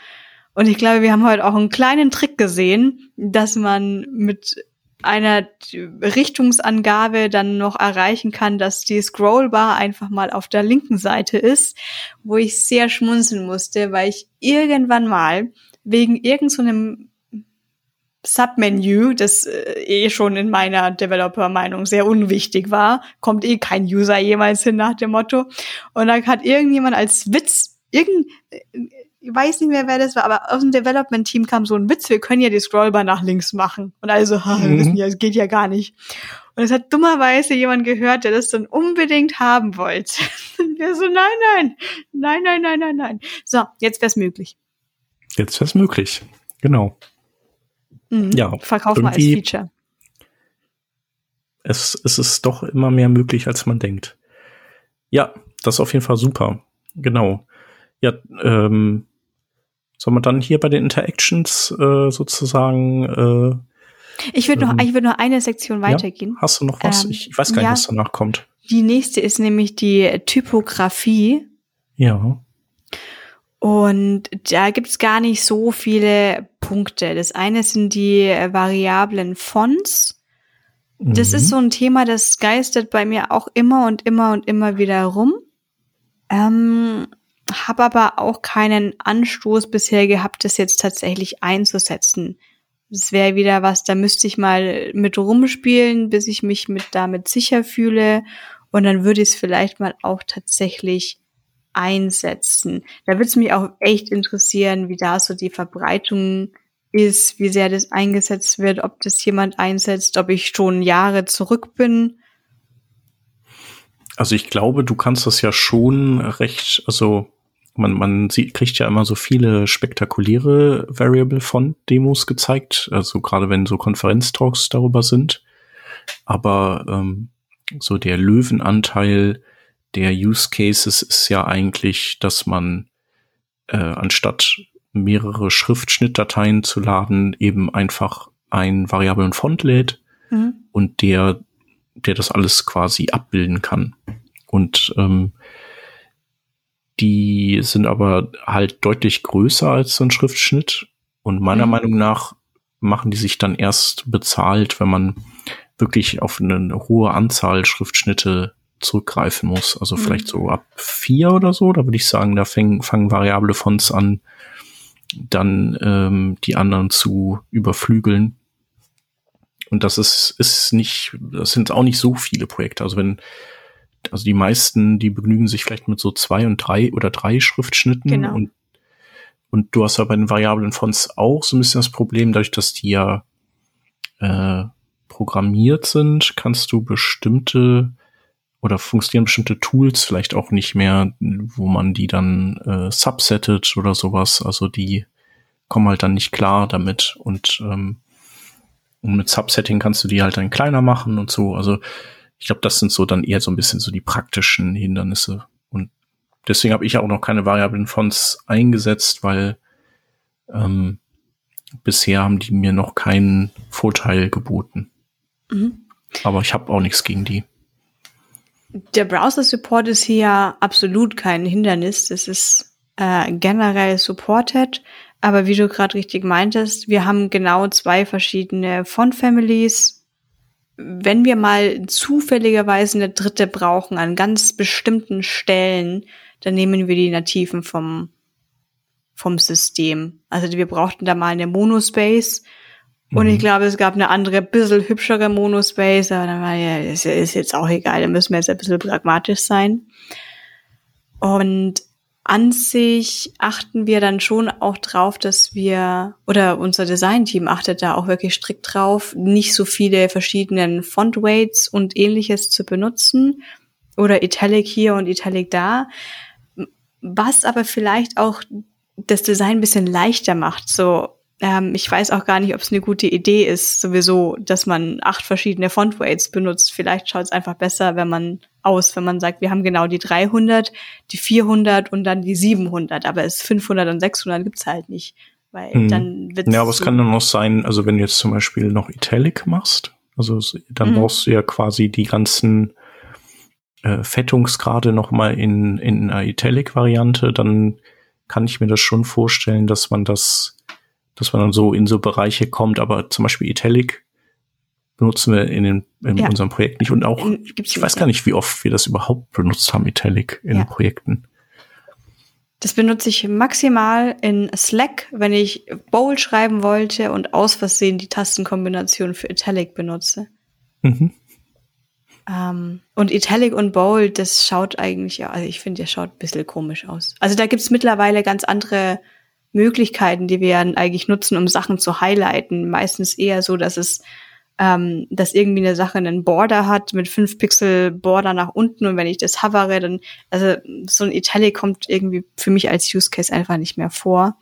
Und ich glaube, wir haben heute auch einen kleinen Trick gesehen, dass man mit einer Richtungsangabe dann noch erreichen kann, dass die Scrollbar einfach mal auf der linken Seite ist, wo ich sehr schmunzeln musste, weil ich irgendwann mal wegen irgendeinem so Submenü, das äh, eh schon in meiner Developer-Meinung sehr unwichtig war, kommt eh kein User jemals hin nach dem Motto. Und da hat irgendjemand als Witz irgend ich weiß nicht mehr, wer das war, aber aus dem Development-Team kam so ein Witz, wir können ja die Scrollbar nach links machen. Und also, ha, wir mhm. wissen ja, es geht ja gar nicht. Und es hat dummerweise jemand gehört, der das dann unbedingt haben wollte. Und <laughs> wir so, nein, nein, nein, nein, nein, nein, nein. So, jetzt wär's möglich. Jetzt wär's möglich. Genau. Mhm. Ja. Verkauf mal als Feature. Es, es ist doch immer mehr möglich, als man denkt. Ja, das ist auf jeden Fall super. Genau. Ja, ähm, soll man dann hier bei den Interactions äh, sozusagen äh, ich würde noch, ähm, ich würde noch eine Sektion weitergehen. Ja? Hast du noch was? Ähm, ich, ich weiß gar nicht, ja, was danach kommt. Die nächste ist nämlich die Typografie. Ja. Und da gibt's gar nicht so viele Punkte. Das eine sind die variablen Fonts. Das mhm. ist so ein Thema, das geistert bei mir auch immer und immer und immer wieder rum. Ähm, habe aber auch keinen Anstoß bisher gehabt, das jetzt tatsächlich einzusetzen. Das wäre wieder was, da müsste ich mal mit rumspielen, bis ich mich mit damit sicher fühle. Und dann würde ich es vielleicht mal auch tatsächlich einsetzen. Da würde es mich auch echt interessieren, wie da so die Verbreitung ist, wie sehr das eingesetzt wird, ob das jemand einsetzt, ob ich schon Jahre zurück bin. Also ich glaube, du kannst das ja schon recht, also man, man sieht, kriegt ja immer so viele spektakuläre Variable Font Demos gezeigt, also gerade wenn so Konferenztalks darüber sind. Aber ähm, so der Löwenanteil der Use Cases ist ja eigentlich, dass man äh, anstatt mehrere Schriftschnittdateien zu laden, eben einfach einen variablen Font lädt mhm. und der, der das alles quasi abbilden kann. Und ähm, die sind aber halt deutlich größer als so ein Schriftschnitt. Und meiner mhm. Meinung nach machen die sich dann erst bezahlt, wenn man wirklich auf eine hohe Anzahl Schriftschnitte zurückgreifen muss. Also mhm. vielleicht so ab vier oder so. Da würde ich sagen, da fangen, fangen variable Fonts an, dann ähm, die anderen zu überflügeln. Und das ist, ist nicht, das sind auch nicht so viele Projekte. Also wenn also die meisten, die begnügen sich vielleicht mit so zwei und drei oder drei Schriftschnitten genau. und und du hast ja bei den variablen Fonts auch so ein bisschen das Problem, dadurch, dass die ja äh, programmiert sind, kannst du bestimmte oder funktionieren bestimmte Tools vielleicht auch nicht mehr, wo man die dann äh, subsettet oder sowas. Also die kommen halt dann nicht klar damit und, ähm, und mit Subsetting kannst du die halt dann kleiner machen und so. Also ich glaube, das sind so dann eher so ein bisschen so die praktischen Hindernisse. Und deswegen habe ich auch noch keine variablen Fonts eingesetzt, weil ähm, bisher haben die mir noch keinen Vorteil geboten. Mhm. Aber ich habe auch nichts gegen die. Der Browser-Support ist hier absolut kein Hindernis. Das ist äh, generell supported. Aber wie du gerade richtig meintest, wir haben genau zwei verschiedene Font-Families. Wenn wir mal zufälligerweise eine dritte brauchen an ganz bestimmten Stellen, dann nehmen wir die nativen vom, vom System. Also wir brauchten da mal eine Monospace und ich mhm. glaube, es gab eine andere, bisschen hübschere Monospace, aber dann war ja, ist, ist jetzt auch egal, da müssen wir jetzt ein bisschen pragmatisch sein. Und an sich achten wir dann schon auch drauf, dass wir, oder unser Designteam achtet da auch wirklich strikt drauf, nicht so viele verschiedenen Font-Weights und ähnliches zu benutzen oder Italic hier und Italic da, was aber vielleicht auch das Design ein bisschen leichter macht. So, ähm, ich weiß auch gar nicht, ob es eine gute Idee ist, sowieso, dass man acht verschiedene Font-Weights benutzt. Vielleicht schaut es einfach besser, wenn man aus, wenn man sagt, wir haben genau die 300, die 400 und dann die 700, aber es 500 und 600 gibt's halt nicht, weil hm. dann wird's Ja, aber es kann dann noch sein, also wenn du jetzt zum Beispiel noch Italic machst, also dann mhm. brauchst du ja quasi die ganzen äh, Fettungsgrade noch mal in in einer Italic-Variante, dann kann ich mir das schon vorstellen, dass man das dass man dann so in so Bereiche kommt, aber zum Beispiel Italic benutzen wir in, den, in ja. unserem Projekt nicht und auch, in, ich weiß gar nicht, wie oft wir das überhaupt benutzt haben, Italic in ja. Projekten. Das benutze ich maximal in Slack, wenn ich Bold schreiben wollte und aus Versehen die Tastenkombination für Italic benutze. Mhm. Um, ähm, und Italic und Bold, das schaut eigentlich, ja, also ich finde, der schaut ein bisschen komisch aus. Also da gibt's mittlerweile ganz andere Möglichkeiten, die wir eigentlich nutzen, um Sachen zu highlighten. Meistens eher so, dass es ähm, dass irgendwie eine Sache einen Border hat mit fünf Pixel Border nach unten und wenn ich das hovere, dann, also so ein Italic kommt irgendwie für mich als Use Case einfach nicht mehr vor.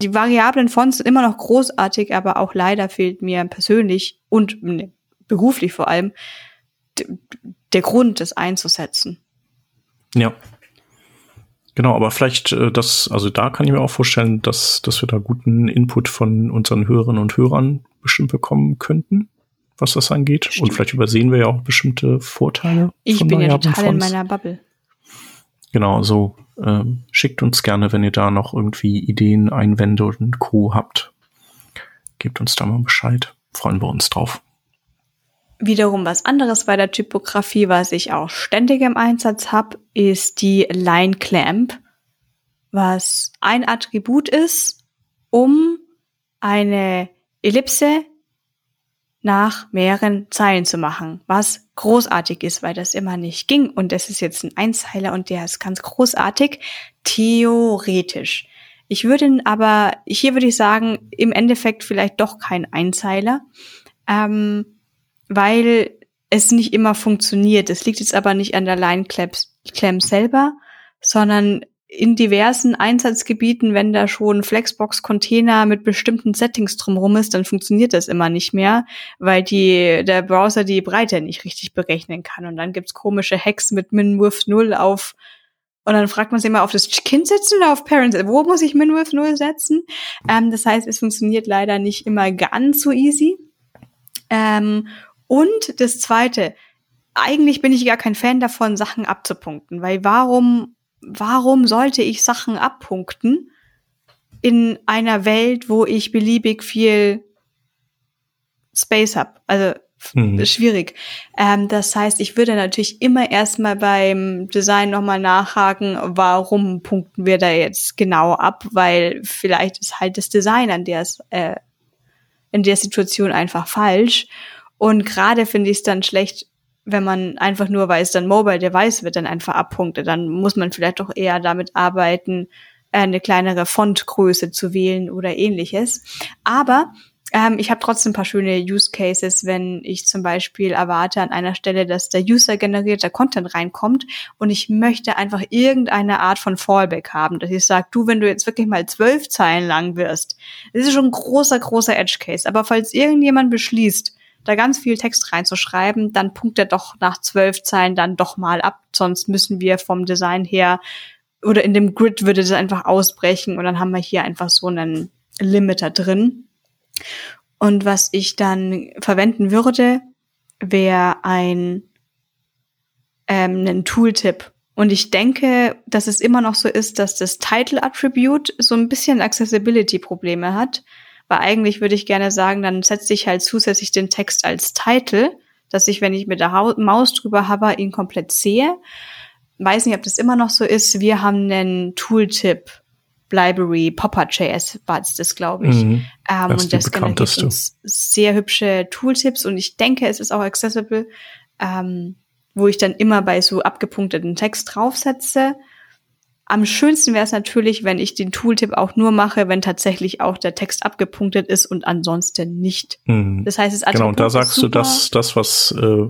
Die variablen Fonts sind immer noch großartig, aber auch leider fehlt mir persönlich und ne, beruflich vor allem der Grund, das einzusetzen. Ja. Genau, aber vielleicht äh, das, also da kann ich mir auch vorstellen, dass, dass wir da guten Input von unseren Hörerinnen und Hörern bestimmt bekommen könnten was das angeht. Stimmt. Und vielleicht übersehen wir ja auch bestimmte Vorteile. Ich bin ja total in meiner Bubble. Genau, so ähm, schickt uns gerne, wenn ihr da noch irgendwie Ideen, Einwände und Co. habt. Gebt uns da mal Bescheid. Freuen wir uns drauf. Wiederum was anderes bei der Typografie, was ich auch ständig im Einsatz habe, ist die Line Clamp, was ein Attribut ist, um eine Ellipse nach mehreren Zeilen zu machen, was großartig ist, weil das immer nicht ging. Und das ist jetzt ein Einzeiler und der ist ganz großartig, theoretisch. Ich würde aber, hier würde ich sagen, im Endeffekt vielleicht doch kein Einzeiler, ähm, weil es nicht immer funktioniert. Es liegt jetzt aber nicht an der Line Clamp selber, sondern in diversen Einsatzgebieten, wenn da schon Flexbox-Container mit bestimmten Settings drumherum ist, dann funktioniert das immer nicht mehr, weil die, der Browser die Breite nicht richtig berechnen kann. Und dann gibt's komische Hacks mit Minwidth 0 auf und dann fragt man sich immer auf das Kind setzen oder auf Parents. Wo muss ich Minwidth 0 setzen? Ähm, das heißt, es funktioniert leider nicht immer ganz so easy. Ähm, und das Zweite, eigentlich bin ich gar kein Fan davon, Sachen abzupunkten, weil warum warum sollte ich Sachen abpunkten in einer Welt, wo ich beliebig viel Space habe? Also mhm. schwierig. Ähm, das heißt, ich würde natürlich immer erstmal beim Design nochmal nachhaken, warum punkten wir da jetzt genau ab, weil vielleicht ist halt das Design an der äh, in der Situation einfach falsch. Und gerade finde ich es dann schlecht, wenn man einfach nur weiß, dann Mobile Device wird dann einfach abpunktet, dann muss man vielleicht doch eher damit arbeiten, äh, eine kleinere Fontgröße zu wählen oder ähnliches. Aber ähm, ich habe trotzdem ein paar schöne Use Cases, wenn ich zum Beispiel erwarte an einer Stelle, dass der User generierter Content reinkommt und ich möchte einfach irgendeine Art von Fallback haben, dass ich sage, du, wenn du jetzt wirklich mal zwölf Zeilen lang wirst, das ist schon ein großer, großer Edge Case. Aber falls irgendjemand beschließt, da ganz viel Text reinzuschreiben, dann punkt er doch nach zwölf Zeilen dann doch mal ab. Sonst müssen wir vom Design her oder in dem Grid würde das einfach ausbrechen und dann haben wir hier einfach so einen Limiter drin. Und was ich dann verwenden würde, wäre ein ähm, ein Tooltip. Und ich denke, dass es immer noch so ist, dass das Title Attribute so ein bisschen Accessibility-Probleme hat. Weil eigentlich würde ich gerne sagen, dann setze ich halt zusätzlich den Text als Title, dass ich, wenn ich mit der Maus drüber habe, ihn komplett sehe. Weiß nicht, ob das immer noch so ist. Wir haben einen Tooltip Library, Popper.js war es das, glaube ich. Mhm, ähm, das und das generiert uns sehr hübsche Tooltips und ich denke, es ist auch accessible. Ähm, wo ich dann immer bei so abgepunkteten Text draufsetze. Am schönsten wäre es natürlich, wenn ich den Tooltip auch nur mache, wenn tatsächlich auch der Text abgepunktet ist und ansonsten nicht. Mhm. Das heißt, es Genau, und da sagst du, dass das, was, äh,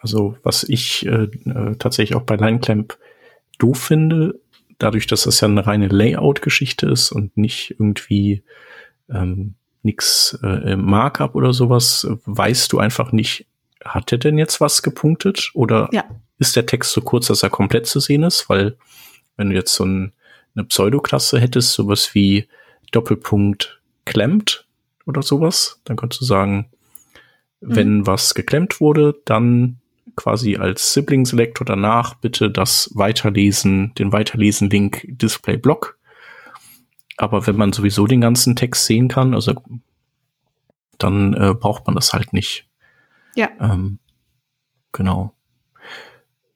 also was ich äh, äh, tatsächlich auch bei Lineclamp doof finde, dadurch, dass das ja eine reine Layout-Geschichte ist und nicht irgendwie ähm, nix äh, Markup oder sowas, weißt du einfach nicht, hat er denn jetzt was gepunktet? Oder ja. ist der Text so kurz, dass er komplett zu sehen ist? Weil, wenn du jetzt so ein, eine Pseudoklasse hättest, sowas wie Doppelpunkt klemmt oder sowas, dann könntest du sagen, mhm. wenn was geklemmt wurde, dann quasi als Sibling Selector danach bitte das Weiterlesen, den Weiterlesen-Link Display Block. Aber wenn man sowieso den ganzen Text sehen kann, also dann äh, braucht man das halt nicht. Ja. Ähm, genau.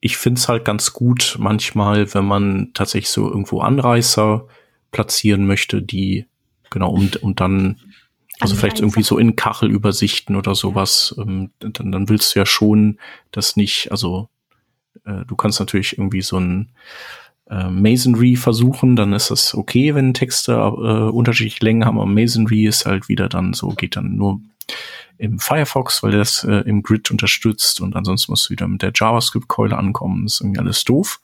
Ich find's halt ganz gut manchmal, wenn man tatsächlich so irgendwo Anreißer platzieren möchte, die, genau, und, und dann, also vielleicht irgendwie so in Kachelübersichten oder sowas, ähm, dann, dann willst du ja schon das nicht, also äh, du kannst natürlich irgendwie so ein äh, Masonry versuchen, dann ist das okay, wenn Texte äh, unterschiedliche Längen haben, aber Masonry ist halt wieder dann so, geht dann nur im Firefox, weil das äh, im Grid unterstützt und ansonsten musst du wieder mit der JavaScript-Keule ankommen. Ist irgendwie alles doof.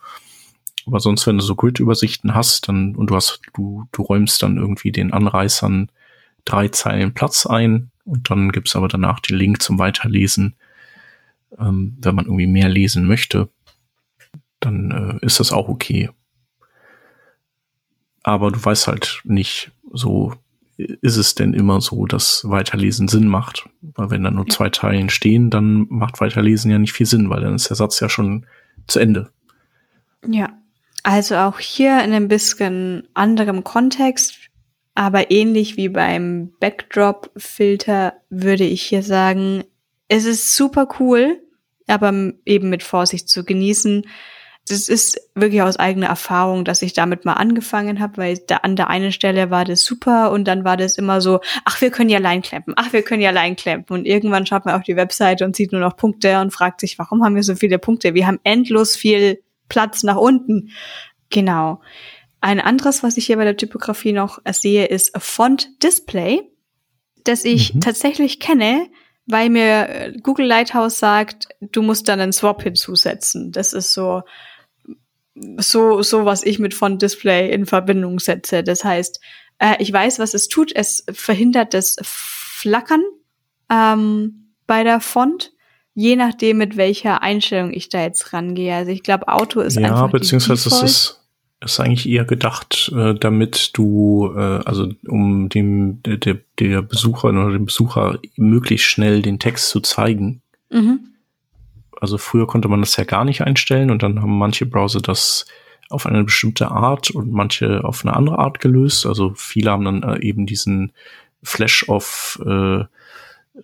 Aber sonst, wenn du so Grid-Übersichten hast, dann, und du hast, du, du räumst dann irgendwie den Anreißern drei Zeilen Platz ein und dann gibt's aber danach den Link zum Weiterlesen, ähm, wenn man irgendwie mehr lesen möchte, dann äh, ist das auch okay. Aber du weißt halt nicht so, ist es denn immer so, dass Weiterlesen Sinn macht? Weil wenn da nur zwei Teilen stehen, dann macht Weiterlesen ja nicht viel Sinn, weil dann ist der Satz ja schon zu Ende. Ja, also auch hier in ein bisschen anderem Kontext, aber ähnlich wie beim Backdrop-Filter würde ich hier sagen, es ist super cool, aber eben mit Vorsicht zu genießen das ist wirklich aus eigener Erfahrung, dass ich damit mal angefangen habe, weil da an der einen Stelle war das super und dann war das immer so, ach, wir können ja allein klempen, ach, wir können ja allein klempen. Und irgendwann schaut man auf die Webseite und sieht nur noch Punkte und fragt sich, warum haben wir so viele Punkte? Wir haben endlos viel Platz nach unten. Genau. Ein anderes, was ich hier bei der Typografie noch sehe, ist Font Display, das ich mhm. tatsächlich kenne, weil mir Google Lighthouse sagt, du musst dann einen Swap hinzusetzen. Das ist so so, so was ich mit Font Display in Verbindung setze. Das heißt, äh, ich weiß, was es tut. Es verhindert das Flackern ähm, bei der Font, je nachdem, mit welcher Einstellung ich da jetzt rangehe. Also ich glaube, Auto ist ja, einfach. Ja, beziehungsweise es ist, ist eigentlich eher gedacht, äh, damit du, äh, also um dem der, der Besucher oder dem Besucher möglichst schnell den Text zu zeigen. Mhm also früher konnte man das ja gar nicht einstellen und dann haben manche Browser das auf eine bestimmte Art und manche auf eine andere Art gelöst. Also viele haben dann äh, eben diesen Flash of äh,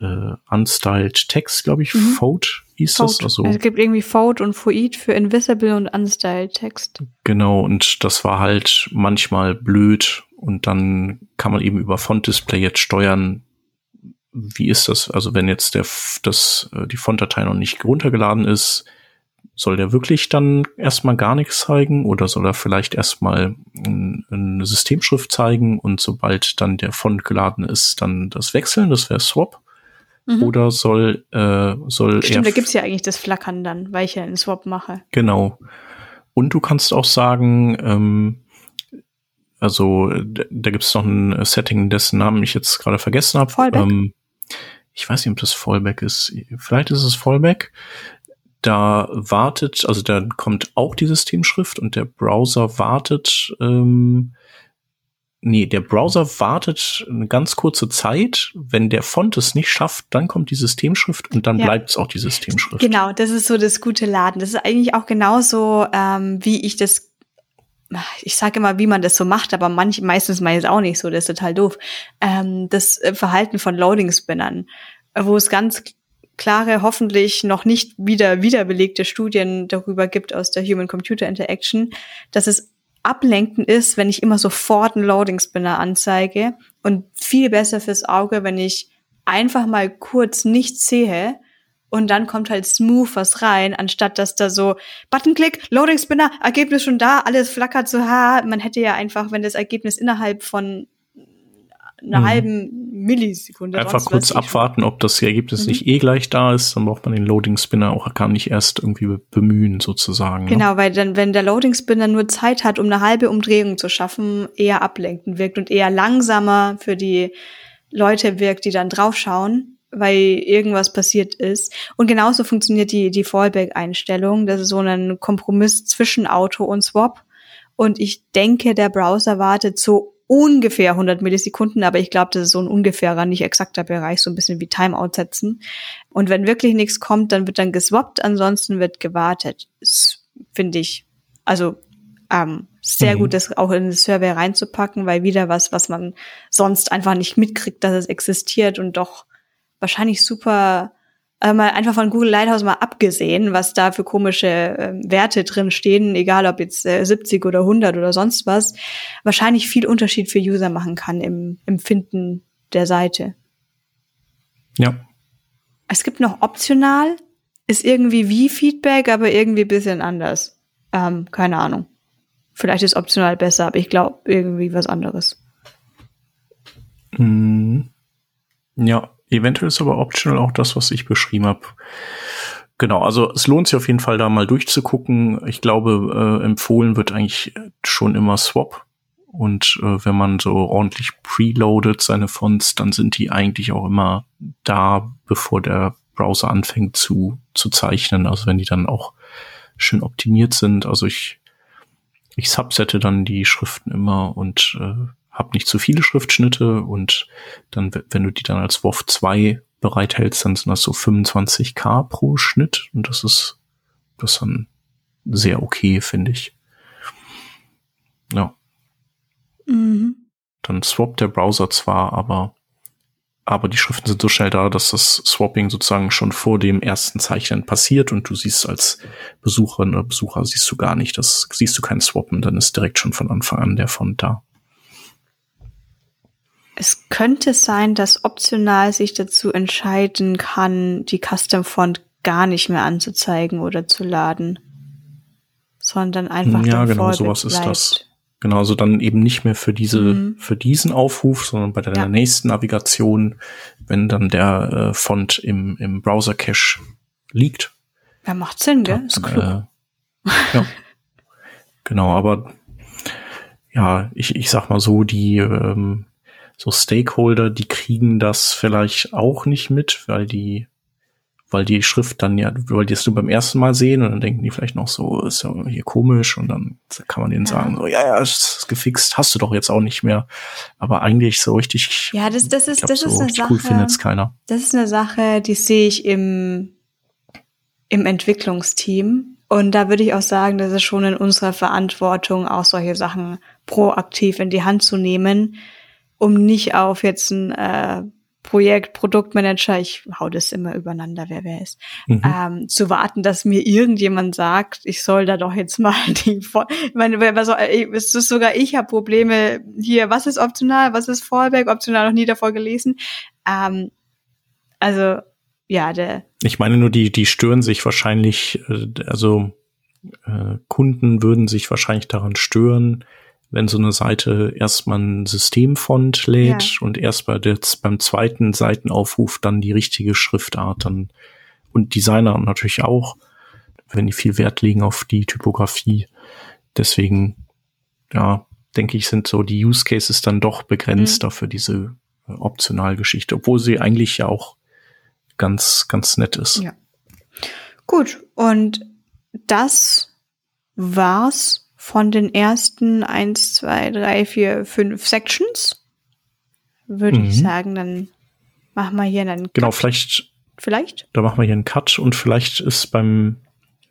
äh, Unstyled Text, glaube ich, mhm. Fode hieß Fode. das. Also, es gibt irgendwie Fode und Foid für Invisible und Unstyled Text. Genau, und das war halt manchmal blöd und dann kann man eben über Font Display jetzt steuern, wie ist das? Also wenn jetzt der, das, äh, die Fontdatei noch nicht runtergeladen ist, soll der wirklich dann erstmal gar nichts zeigen oder soll er vielleicht erstmal eine Systemschrift zeigen und sobald dann der Font geladen ist, dann das wechseln, das wäre Swap? Mhm. Oder soll, äh, soll Stimmt, da gibt's ja eigentlich das Flackern dann, weil ich ja einen Swap mache. Genau. Und du kannst auch sagen, ähm, also da, da gibt es noch ein Setting, dessen Namen ich jetzt gerade vergessen habe. Ähm, ich weiß nicht, ob das Fallback ist. Vielleicht ist es Fallback. Da wartet, also da kommt auch die Systemschrift und der Browser wartet, ähm, nee, der Browser wartet eine ganz kurze Zeit. Wenn der Font es nicht schafft, dann kommt die Systemschrift und dann ja. bleibt es auch die Systemschrift. Genau, das ist so das gute Laden. Das ist eigentlich auch genauso, ähm, wie ich das ich sage immer, wie man das so macht, aber manch, meistens mache ich es auch nicht so, das ist total doof. Ähm, das äh, Verhalten von Loading-Spinnern, wo es ganz klare, hoffentlich noch nicht wieder wiederbelegte Studien darüber gibt aus der Human-Computer Interaction, dass es ablenkend ist, wenn ich immer sofort einen Loading-Spinner anzeige und viel besser fürs Auge, wenn ich einfach mal kurz nichts sehe und dann kommt halt smooth was rein, anstatt dass da so Buttonklick, Loading Spinner, Ergebnis schon da, alles flackert so, ha, man hätte ja einfach, wenn das Ergebnis innerhalb von einer mhm. halben Millisekunde. Einfach kurz abwarten, ob das Ergebnis mhm. nicht eh gleich da ist, dann braucht man den Loading Spinner auch gar nicht erst irgendwie bemühen, sozusagen. Ne? Genau, ne? weil dann, wenn der Loading Spinner nur Zeit hat, um eine halbe Umdrehung zu schaffen, eher ablenkend wirkt und eher langsamer für die Leute wirkt, die dann draufschauen weil irgendwas passiert ist. Und genauso funktioniert die, die Fallback-Einstellung. Das ist so ein Kompromiss zwischen Auto und Swap. Und ich denke, der Browser wartet so ungefähr 100 Millisekunden, aber ich glaube, das ist so ein ungefährer, nicht exakter Bereich, so ein bisschen wie Timeout setzen. Und wenn wirklich nichts kommt, dann wird dann geswappt, ansonsten wird gewartet. Finde ich, also ähm, sehr mhm. gut, das auch in den Server reinzupacken, weil wieder was, was man sonst einfach nicht mitkriegt, dass es existiert und doch wahrscheinlich super, äh, mal einfach von Google Lighthouse mal abgesehen, was da für komische äh, Werte drin stehen, egal ob jetzt äh, 70 oder 100 oder sonst was, wahrscheinlich viel Unterschied für User machen kann im Empfinden der Seite. Ja. Es gibt noch optional, ist irgendwie wie Feedback, aber irgendwie bisschen anders. Ähm, keine Ahnung. Vielleicht ist optional besser, aber ich glaube irgendwie was anderes. Mm. Ja, Eventuell ist aber optional auch das, was ich beschrieben habe. Genau, also es lohnt sich auf jeden Fall da mal durchzugucken. Ich glaube, äh, empfohlen wird eigentlich schon immer Swap. Und äh, wenn man so ordentlich preloadet seine Fonts, dann sind die eigentlich auch immer da, bevor der Browser anfängt zu, zu zeichnen. Also wenn die dann auch schön optimiert sind. Also ich, ich subsette dann die Schriften immer und äh, hab nicht zu viele Schriftschnitte und dann, wenn du die dann als WoW 2 bereithältst, dann sind das so 25k pro Schnitt und das ist, das ist dann sehr okay, finde ich. Ja. Mhm. Dann swappt der Browser zwar, aber, aber die Schriften sind so schnell da, dass das Swapping sozusagen schon vor dem ersten Zeichnen passiert und du siehst als Besucherin oder Besucher siehst du gar nicht, das siehst du kein Swappen, dann ist direkt schon von Anfang an der Font da. Es könnte sein, dass optional sich dazu entscheiden kann, die Custom Font gar nicht mehr anzuzeigen oder zu laden, sondern einfach ja genau sowas bleibt. ist das. Genau, also dann eben nicht mehr für diese mhm. für diesen Aufruf, sondern bei der ja. nächsten Navigation, wenn dann der äh, Font im im Browser Cache liegt. Ja, macht Sinn, gell? Ist klug. Äh, ja. genau, aber ja, ich ich sag mal so, die ähm, so Stakeholder, die kriegen das vielleicht auch nicht mit, weil die, weil die Schrift dann ja, weil die es nur beim ersten Mal sehen und dann denken die vielleicht noch so, ist ja hier komisch und dann kann man denen sagen, so, ja, ja, ist gefixt, hast du doch jetzt auch nicht mehr. Aber eigentlich so richtig. Ja, das, das ist, glaub, das so ist eine Sache. Cool findet's keiner. Das ist eine Sache, die sehe ich im, im Entwicklungsteam. Und da würde ich auch sagen, das ist schon in unserer Verantwortung, auch solche Sachen proaktiv in die Hand zu nehmen, um nicht auf jetzt ein äh, Projekt, Produktmanager, ich hau das immer übereinander, wer wer ist, mhm. ähm, zu warten, dass mir irgendjemand sagt, ich soll da doch jetzt mal <laughs> die, ich meine, wer soll, ist sogar ich habe Probleme hier, was ist optional, was ist Fallback, optional noch nie davor gelesen, ähm, also ja, der. Ich meine nur, die die stören sich wahrscheinlich, äh, also äh, Kunden würden sich wahrscheinlich daran stören, wenn so eine Seite erstmal ein Systemfont lädt ja. und erst bei der, beim zweiten Seitenaufruf dann die richtige Schriftart dann und Designer natürlich auch, wenn die viel Wert legen auf die Typografie. Deswegen, ja, denke ich, sind so die Use Cases dann doch begrenzt mhm. für diese äh, Optionalgeschichte, obwohl sie eigentlich ja auch ganz, ganz nett ist. Ja. Gut, und das war's von den ersten eins, zwei, drei, vier, fünf Sections. Würde Mhm. ich sagen, dann machen wir hier einen Genau, Cut. vielleicht, Vielleicht? da machen wir hier einen Cut und vielleicht ist beim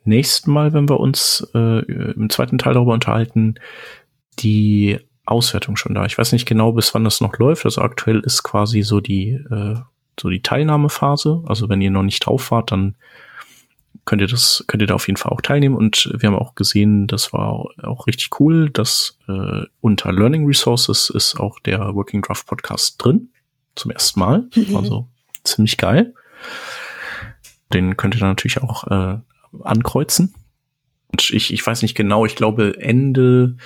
nächsten Mal, wenn wir uns äh, im zweiten Teil darüber unterhalten, die Auswertung schon da. Ich weiß nicht genau, bis wann das noch läuft. Also aktuell ist quasi so die, äh, so die Teilnahmephase. Also wenn ihr noch nicht drauf wart, dann könnt ihr das, könnt ihr da auf jeden Fall auch teilnehmen. Und wir haben auch gesehen, das war auch richtig cool, dass äh, unter Learning Resources ist auch der Working Draft Podcast drin. Zum ersten Mal. Also ziemlich geil. Den könnt ihr dann natürlich auch äh, ankreuzen. Und ich, ich weiß nicht genau, ich glaube Ende,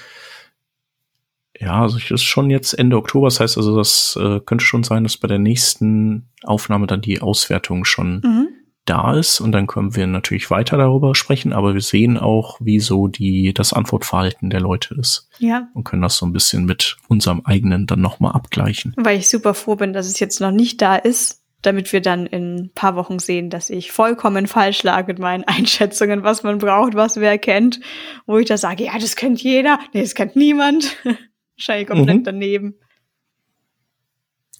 ja, also ich ist schon jetzt Ende Oktober, das heißt also, das äh, könnte schon sein, dass bei der nächsten Aufnahme dann die Auswertung schon Mhm. Da ist und dann können wir natürlich weiter darüber sprechen, aber wir sehen auch, wie so die, das Antwortverhalten der Leute ist Ja, und können das so ein bisschen mit unserem eigenen dann nochmal abgleichen. weil ich super froh bin, dass es jetzt noch nicht da ist, damit wir dann in ein paar Wochen sehen, dass ich vollkommen falsch lag mit meinen <laughs> Einschätzungen, was man braucht, was wer kennt, wo ich da sage, ja, das kennt jeder, nee, das kennt niemand. <laughs> Wahrscheinlich komplett Mhm. daneben.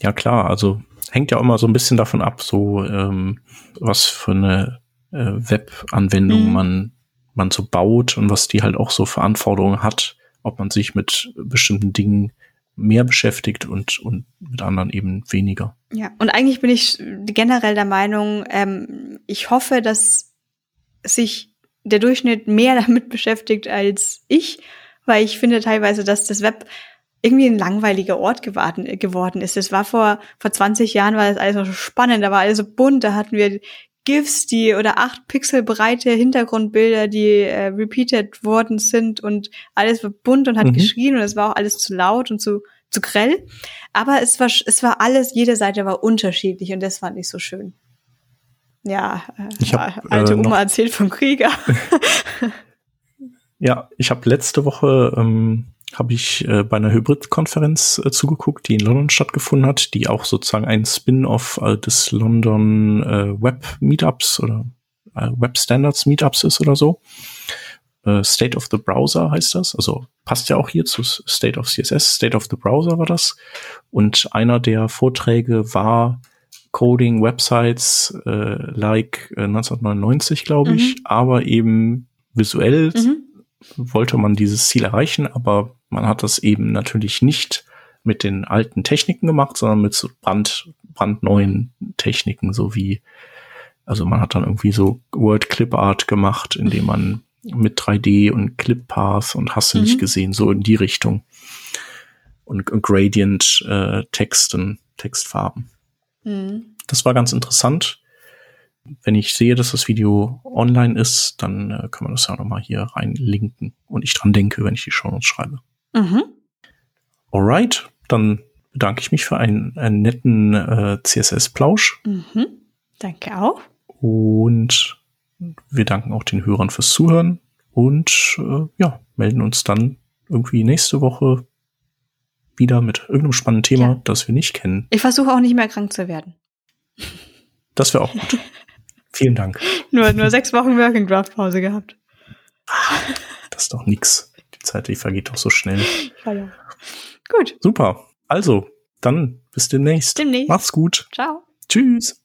Ja klar, also hängt ja auch immer so ein bisschen davon ab, so ähm, was für eine äh, Web-Anwendung Mhm. man man so baut und was die halt auch so für Anforderungen hat, ob man sich mit bestimmten Dingen mehr beschäftigt und und mit anderen eben weniger. Ja, und eigentlich bin ich generell der Meinung, ähm, ich hoffe, dass sich der Durchschnitt mehr <laughs> damit beschäftigt als ich, weil ich finde teilweise, dass das Web irgendwie ein langweiliger Ort geworden, geworden ist. Es war vor, vor 20 Jahren war das alles noch so spannend, da war alles so bunt, da hatten wir GIFs, die oder acht Pixel breite Hintergrundbilder, die äh, repeated worden sind und alles war bunt und hat Mhm. geschrien und es war auch alles zu laut und zu, zu grell. Aber es war, es war alles, jede Seite war unterschiedlich und das fand ich so schön. Ja, äh, Ich hab, alte äh, Oma erzählt vom Krieger. <laughs> <laughs> Ja, ich habe letzte Woche ähm, habe ich äh, bei einer Hybrid-Konferenz äh, zugeguckt, die in London stattgefunden hat, die auch sozusagen ein Spin-off äh, des London äh, Web Meetups oder äh, Web Standards Meetups ist oder so. Äh, State of the Browser heißt das, also passt ja auch hier zu State of CSS. State of the Browser war das. Und einer der Vorträge war Coding Websites äh, like äh, 1999, glaube ich, aber eben visuell Mhm. wollte man dieses Ziel erreichen, aber man hat das eben natürlich nicht mit den alten Techniken gemacht, sondern mit so brand, brandneuen Techniken, so wie, also man hat dann irgendwie so Word Clip Art gemacht, indem man mit 3D und Clip Path und hast du Mhm. nicht gesehen, so in die Richtung. Und Gradient äh, Texten, Textfarben. Mhm. Das war ganz interessant. Wenn ich sehe, dass das Video online ist, dann äh, kann man das ja nochmal hier reinlinken und ich dran denke, wenn ich die Show Notes schreibe. Mhm. Alright, dann bedanke ich mich für einen, einen netten äh, CSS-Plausch Mhm. Danke auch. und wir danken auch den Hörern fürs Zuhören und äh, ja, melden uns dann irgendwie nächste Woche wieder mit irgendeinem spannenden Thema, Ja. das wir nicht kennen. Ich versuche auch nicht mehr krank zu werden. Das wäre auch gut. <laughs> Vielen Dank. Nur, nur sechs Wochen Working Draft Pause gehabt. Das ist doch nix. Die Zeit, die vergeht doch so schnell. Ja, ja. Gut. Super. Also, dann bis demnächst. Demnächst. Macht's gut. Ciao. Tschüss.